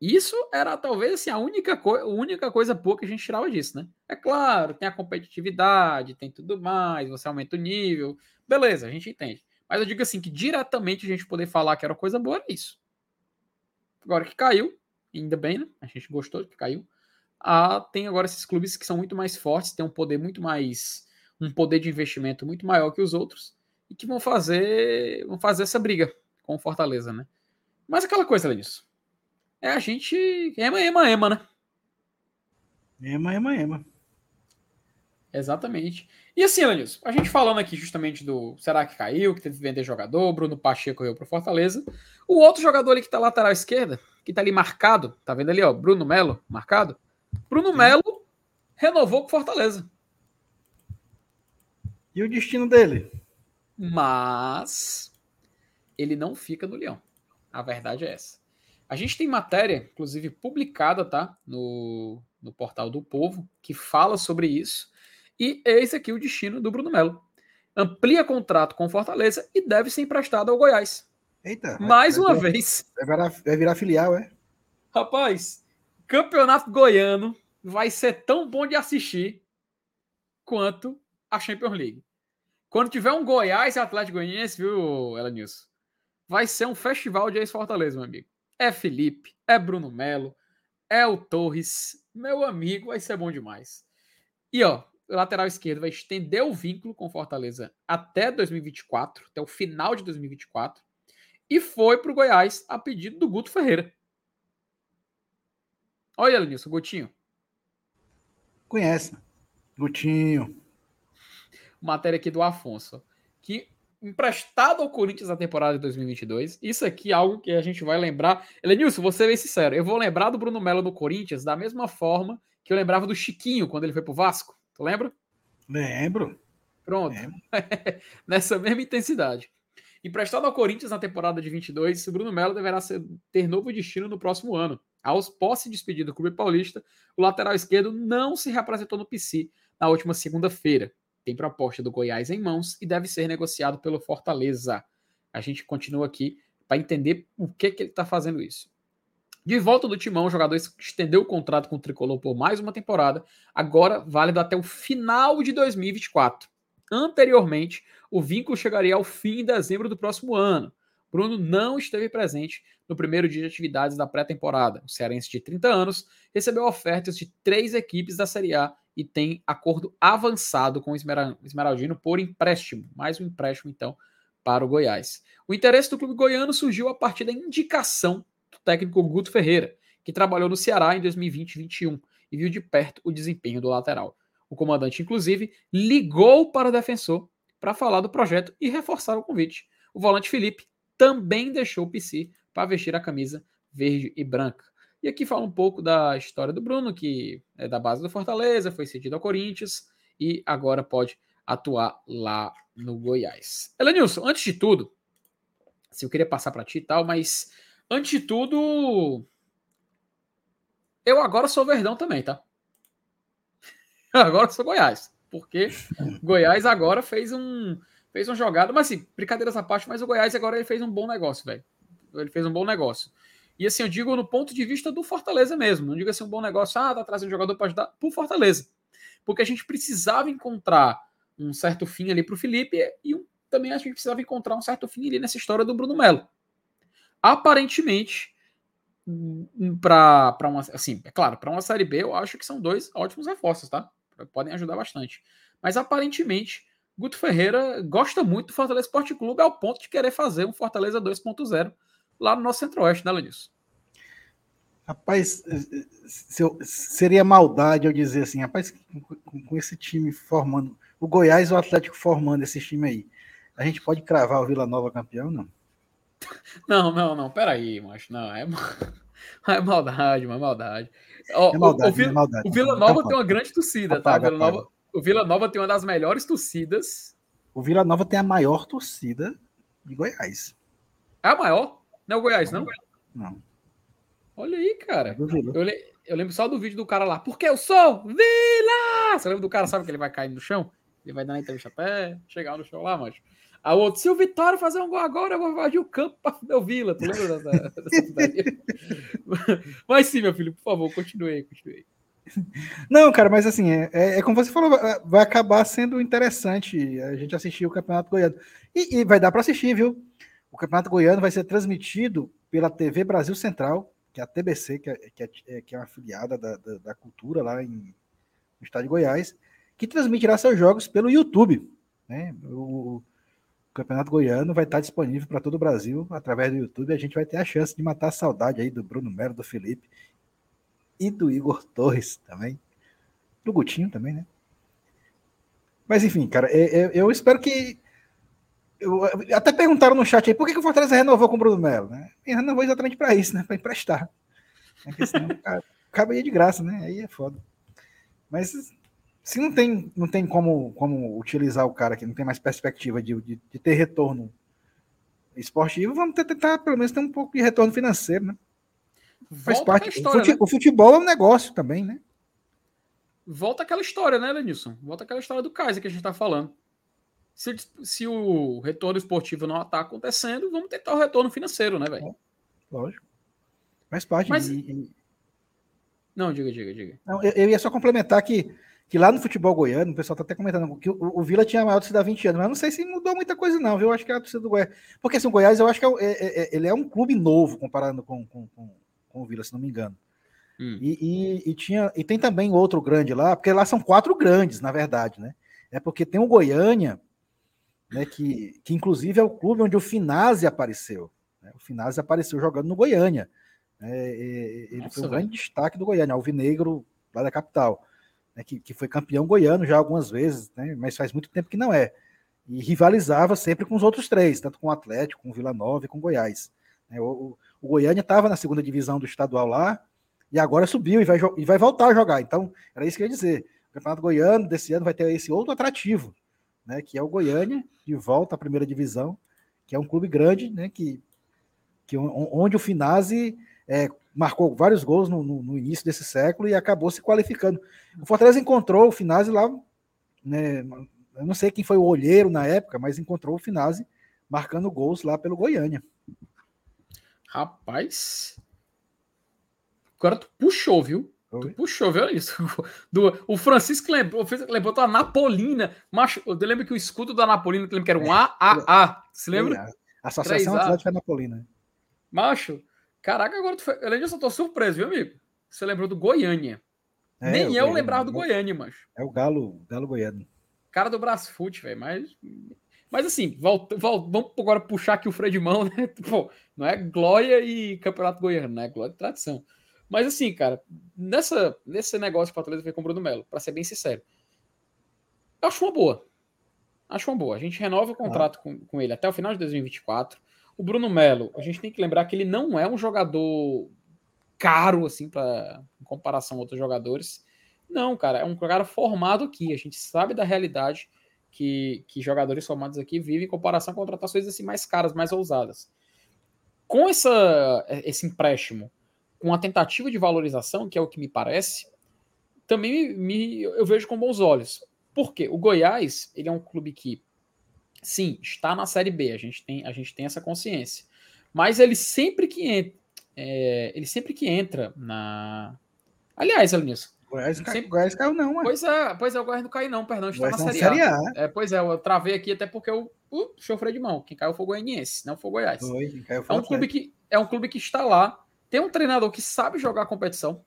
Isso era talvez assim, a única, a única coisa boa que a gente tirava disso, né? É claro, tem a competitividade, tem tudo mais, você aumenta o nível. Beleza, a gente entende. Mas eu digo assim, que diretamente a gente poder falar que era coisa boa era isso. Agora que caiu, ainda bem, né? A gente gostou que caiu. Ah, tem agora esses clubes que são muito mais fortes, têm um poder muito mais. um poder de investimento muito maior que os outros e que vão fazer. vão fazer essa briga com o Fortaleza, né? Mas aquela coisa, Lenilson. É a gente. Ema, ema, ema, né? Ema, ema, ema. Exatamente. E assim, Lenilson, a gente falando aqui justamente do será que caiu, que teve que vender jogador, Bruno Pacheco correu para Fortaleza. O outro jogador ali que tá lateral esquerda, que tá ali marcado, tá vendo ali, ó, Bruno Melo, marcado? Bruno Melo renovou com Fortaleza. E o destino dele? Mas ele não fica no Leão. A verdade é essa. A gente tem matéria, inclusive publicada, tá? No, no portal do Povo, que fala sobre isso. E esse aqui o destino do Bruno Melo. Amplia contrato com Fortaleza e deve ser emprestado ao Goiás. Eita. Mais uma vez. Vai virar, virar filial, é? Rapaz, campeonato goiano vai ser tão bom de assistir quanto a Champions League. Quando tiver um Goiás e Atlético Goianiense, viu, Elenilson? Vai ser um festival de ex-Fortaleza, meu amigo. É Felipe, é Bruno Melo, é o Torres. Meu amigo, vai ser bom demais. E ó, lateral esquerdo vai estender o vínculo com Fortaleza até 2024, até o final de 2024, e foi para o Goiás a pedido do Guto Ferreira. Olha, Lenilson, Gutinho. Conhece. Gutinho. Matéria aqui do Afonso. Que emprestado ao Corinthians na temporada de 2022. Isso aqui é algo que a gente vai lembrar. Elenilson, você bem sincero, eu vou lembrar do Bruno Melo no Corinthians da mesma forma que eu lembrava do Chiquinho quando ele foi pro Vasco. Tu lembra? Lembro. Pronto. Lembro. Nessa mesma intensidade. Emprestado ao Corinthians na temporada de 22, o Bruno Melo deverá ser, ter novo destino no próximo ano. Aos posse despedido do Clube Paulista, o lateral esquerdo não se representou no PC na última segunda-feira. Tem proposta do Goiás em mãos e deve ser negociado pelo Fortaleza. A gente continua aqui para entender o que, que ele está fazendo isso. De volta do Timão, o jogador estendeu o contrato com o Tricolor por mais uma temporada, agora válido até o final de 2024. Anteriormente, o vínculo chegaria ao fim em dezembro do próximo ano. Bruno não esteve presente no primeiro dia de atividades da pré-temporada. O cearense de 30 anos recebeu ofertas de três equipes da Série A e tem acordo avançado com o Esmeraldino por empréstimo. Mais um empréstimo, então, para o Goiás. O interesse do clube goiano surgiu a partir da indicação técnico Guto Ferreira, que trabalhou no Ceará em 2020 e 2021 e viu de perto o desempenho do lateral. O comandante, inclusive, ligou para o defensor para falar do projeto e reforçar o convite. O volante Felipe também deixou o PC para vestir a camisa verde e branca. E aqui fala um pouco da história do Bruno, que é da base do Fortaleza, foi cedido ao Corinthians e agora pode atuar lá no Goiás. Elenilson, antes de tudo, se eu queria passar para ti e tal, mas antes de tudo, eu agora sou Verdão também, tá? Agora sou Goiás, porque Goiás agora fez um fez uma jogada, mas assim, brincadeiras à parte, mas o Goiás agora ele fez um bom negócio, velho. Ele fez um bom negócio. E assim, eu digo no ponto de vista do Fortaleza mesmo. Não digo assim um bom negócio, ah, tá trazendo jogador para ajudar pro Fortaleza. Porque a gente precisava encontrar um certo fim ali pro Felipe e um, também a gente precisava encontrar um certo fim ali nessa história do Bruno Melo. Aparentemente, para uma assim, é claro, para uma série B, eu acho que são dois ótimos reforços, tá? Podem ajudar bastante. Mas aparentemente, Guto Ferreira gosta muito do Fortaleza Esporte Clube ao ponto de querer fazer um Fortaleza 2.0 lá no nosso centro-oeste, né, Lenilson? Rapaz, se eu, seria maldade eu dizer assim, rapaz, com, com, esse time formando, o Goiás e o Atlético formando esse time aí, a gente pode cravar o Vila Nova campeão, não? Não, não, não, peraí, macho, não, é, é maldade, uma maldade. Ó, é maldade, o, o, Vila, é maldade. o Vila Nova tá tem uma grande torcida, tá? Apaga, Vila Nova, o Vila Nova tem uma das melhores torcidas. O Vila Nova tem a maior torcida de Goiás. É a maior? Não é o Goiás, não? Não. Olha aí, cara. É eu, eu, lembro só do vídeo do cara lá. Porque eu sou Vila! Você lembra do cara, sabe que ele vai cair no chão? Ele vai dar na entrevista até chegar no chão lá, mas. A outro, se o Vitória fazer um gol agora, eu vou invadir o campo para o Vila. Tu lembra dessa, Mas sim, meu filho, por favor, continue aí, continue aí. Não, cara, mas assim, é, é, é, como você falou, vai acabar sendo interessante a gente assistir o Campeonato Goiano. E, e vai dar para assistir, viu? O Campeonato Goiano vai ser transmitido pela TV Brasil Central, que é a TBC, que é, que é, é, que é uma afiliada da, da, da, cultura lá em, no estado de Goiás, que transmitirá seus jogos pelo YouTube. Né? O Campeonato Goiano vai estar disponível para todo o Brasil através do YouTube. A gente vai ter a chance de matar a saudade aí do Bruno Melo, do Felipe e do Igor Torres também. Do Gutinho também, né? Mas enfim, cara, eu, eu espero que eu, até perguntaram no chat aí por que, que o Fortaleza renovou com o Bruno Melo, né? E renovou exatamente para isso, né? Para emprestar. É senão acaba aí de graça, né? Aí é foda. Mas se não tem, não tem como, como utilizar o cara que não tem mais perspectiva de, de, de ter retorno esportivo, vamos tentar pelo menos ter um pouco de retorno financeiro, né? Faz parte. História, o, fute, né? o futebol é um negócio também, né? Volta aquela história, né, Lenilson? Volta aquela história do Kaiser que a gente tá falando. Se, se o retorno esportivo não está acontecendo, vamos tentar o retorno financeiro, né, velho? Lógico. Faz parte. Mas... De... Não, diga, diga, diga. Não, eu, eu, ia só complementar que, que lá no futebol goiano, o pessoal tá até comentando que o, o Vila tinha a maior torcida há 20 anos, mas não sei se mudou muita coisa, não, viu? Eu acho que é a torcida do Goiás. Porque assim, o Goiás, eu acho que é, é, é, ele é um clube novo comparando com, com, com, com o Vila, se não me engano. Hum. E, e, e, tinha, e tem também outro grande lá, porque lá são quatro grandes, na verdade, né? É porque tem o Goiânia, né, que, que inclusive é o clube onde o Finazzi apareceu. Né? O Finazzi apareceu jogando no Goiânia. Né? ele Nossa, foi um grande destaque do Goiânia, Alvinegro, lá da capital, né, que, que foi campeão goiano já algumas vezes, né, mas faz muito tempo que não é. E rivalizava sempre com os outros três, tanto com o Atlético, com o Vila Nova e com o Goiás. Né? O, o Goiânia estava na segunda divisão do estadual lá, e agora subiu e vai, e vai voltar a jogar. Então, era isso que eu ia dizer. O Campeonato Goiano desse ano vai ter esse outro atrativo, né, que é o Goiânia, de volta à primeira divisão, que é um clube grande, né, que, que onde o Finazzi é, marcou vários gols no, no, no, início desse século e acabou se qualificando. O Fortaleza encontrou o Finazzi lá, né, eu não sei quem foi o olheiro na época, mas encontrou o Finazzi marcando gols lá pelo Goiânia. Rapaz. Agora tu puxou, viu? Tu puxou, viu isso? Do, o Francisco lembrou, lembrou da Napolina. Macho, eu lembro que o escudo da Napolina, que era um AAA. Você lembra? Associação Atlética Napolina. Macho, caraca, agora tu foi. Eu só tô surpreso, viu, amigo? Você lembrou do Goiânia. É, Nem eu Goiânia, lembrava do Goiânia, macho. É o Galo, Galo Goiano. Cara do Brasfoot, velho. Mas, mas assim, volta, volta, vamos agora puxar aqui o freio de mão, né? Pô, não é glória e campeonato goiano, né? Glória e tradição. Mas assim, cara, nessa, nesse negócio que o Fortaleza fez com o Bruno Melo, para ser bem sincero, eu acho uma boa. Acho uma boa. A gente renova o contrato ah. com, com ele até o final de 2024. O Bruno Melo, a gente tem que lembrar que ele não é um jogador caro, assim, pra, em comparação a outros jogadores. Não, cara, é um cara formado aqui. A gente sabe da realidade que, que jogadores formados aqui vivem em comparação a contratações assim mais caras, mais ousadas. Com essa, esse empréstimo, com a tentativa de valorização, que é o que me parece, também me, eu vejo com bons olhos. Por quê? O Goiás, ele é um clube que, sim, está na Série B, a gente tem, a gente tem essa consciência. Mas ele sempre que entra, é, ele sempre que entra na. Aliás, Elenilson. Goiás, sempre... Goiás caiu, não, mano. Pois é, pois é, o Goiás não caiu, não, perdão, está na série, série a. a. É, pois é, eu travei aqui até porque eu uh, sofri de mão. Quem caiu foi o Goianiense, não foi o Goiás. Foi, caiu foi é um clube que É um clube que está lá, tem um treinador que sabe jogar a competição.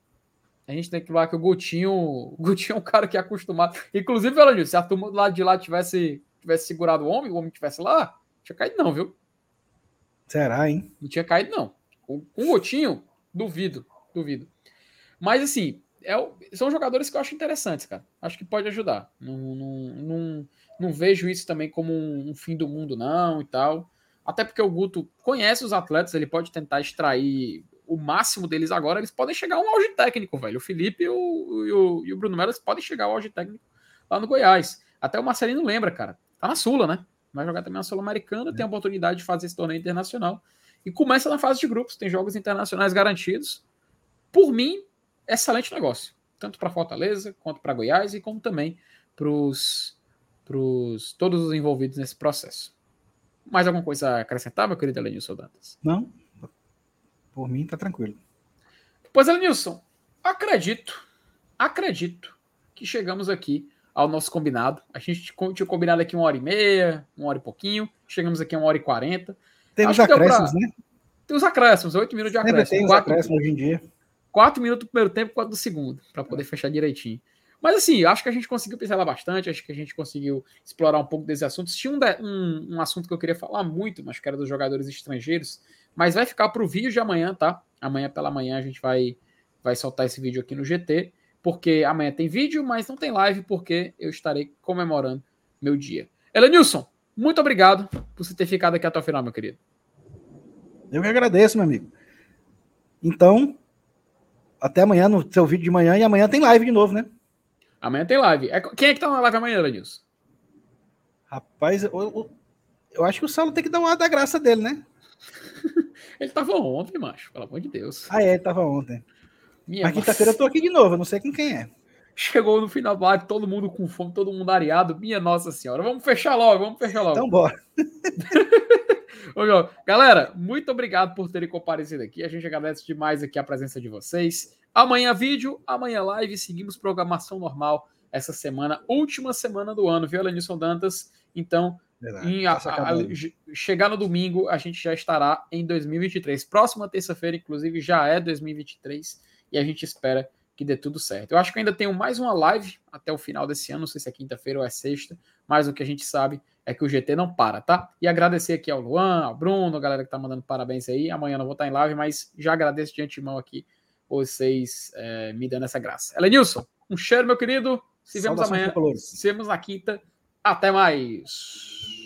A gente tem que falar que o Gutinho, o Gutinho é um cara que é acostumado. Inclusive, Velanil, se a turma do lado de lá tivesse, tivesse segurado o homem, o homem tivesse lá, tinha caído não, viu? Será, hein? Não tinha caído não. Com o Gutinho, duvido, duvido. Mas assim, é, são jogadores que eu acho interessantes, cara. Acho que pode ajudar. Não, não, não, não vejo isso também como um, um, fim do mundo, não, e tal. Até porque o Guto conhece os atletas, ele pode tentar extrair o máximo deles agora, eles podem chegar a um auge técnico, velho. O Felipe e o, e o, e o Bruno Melo podem chegar ao auge técnico lá no Goiás. Até o Marcelino lembra, cara. Tá na Sula, né? Vai jogar também na Sul-Americana, é. tem a oportunidade de fazer esse torneio internacional. E começa na fase de grupos, tem jogos internacionais garantidos. Por mim, excelente negócio. Tanto para Fortaleza, quanto para Goiás e como também para os todos os envolvidos nesse processo. Mais alguma coisa a acrescentar, meu querido Elenilson Dantas? Não, por mim, tá tranquilo. Pois, Elenilson, acredito, acredito que chegamos aqui ao nosso combinado. A gente tinha combinado aqui uma hora e meia, uma hora e pouquinho. Chegamos aqui a uma hora e quarenta. Temos acréscimos, pra... né? Tem os acréscimos, oito minutos de acréscimo. Tem os quatro, acréscimos hoje em dia. Quatro minutos do primeiro tempo, quatro do segundo, para poder é. fechar direitinho. Mas assim, acho que a gente conseguiu pincelar bastante, acho que a gente conseguiu explorar um pouco desse assunto. Tinha um, um, um assunto que eu queria falar muito, mas que era dos jogadores estrangeiros, mas vai ficar para o vídeo de amanhã, tá? Amanhã pela manhã a gente vai, vai soltar esse vídeo aqui no GT, porque amanhã tem vídeo, mas não tem live, porque eu estarei comemorando meu dia. Elenilson, muito obrigado por você ter ficado aqui até o final, meu querido. Eu que agradeço, meu amigo. Então, até amanhã no seu vídeo de manhã e amanhã tem live de novo, né? Amanhã tem live. É, quem é que tá na live amanhã, Elenilson? Rapaz, eu, eu, eu, acho que o Saulo tem que dar uma da graça dele, né? Ele tava ontem, macho, pelo amor de Deus. Ah, é, ele tava ontem. Minha Mas quinta-feira eu tô aqui de novo, eu não sei com quem é. Chegou no final do live, todo mundo com fome, todo mundo areado. Minha Nossa Senhora, vamos fechar logo, vamos fechar logo. Então bora. Galera, muito obrigado por terem comparecido aqui. A gente agradece demais aqui a presença de vocês. Amanhã vídeo, amanhã live. Seguimos programação normal essa semana, última semana do ano, viu, Lenilson Dantas? Então, em, a, a, chegar no domingo, a gente já estará em 2023. Próxima terça-feira, inclusive, já é 2023 e a gente espera que dê tudo certo. Eu acho que ainda tenho mais uma live até o final desse ano, não sei se é quinta-feira ou é sexta, mas o que a gente sabe é que o GT não para, tá? E agradecer aqui ao Luan, ao Bruno, a galera que tá mandando parabéns aí. Amanhã não vou estar em live, mas já agradeço de antemão aqui vocês é, me dando essa graça. Elenilson, um cheiro, meu querido. Se vemos amanhã. Se vemos na quinta. Até mais.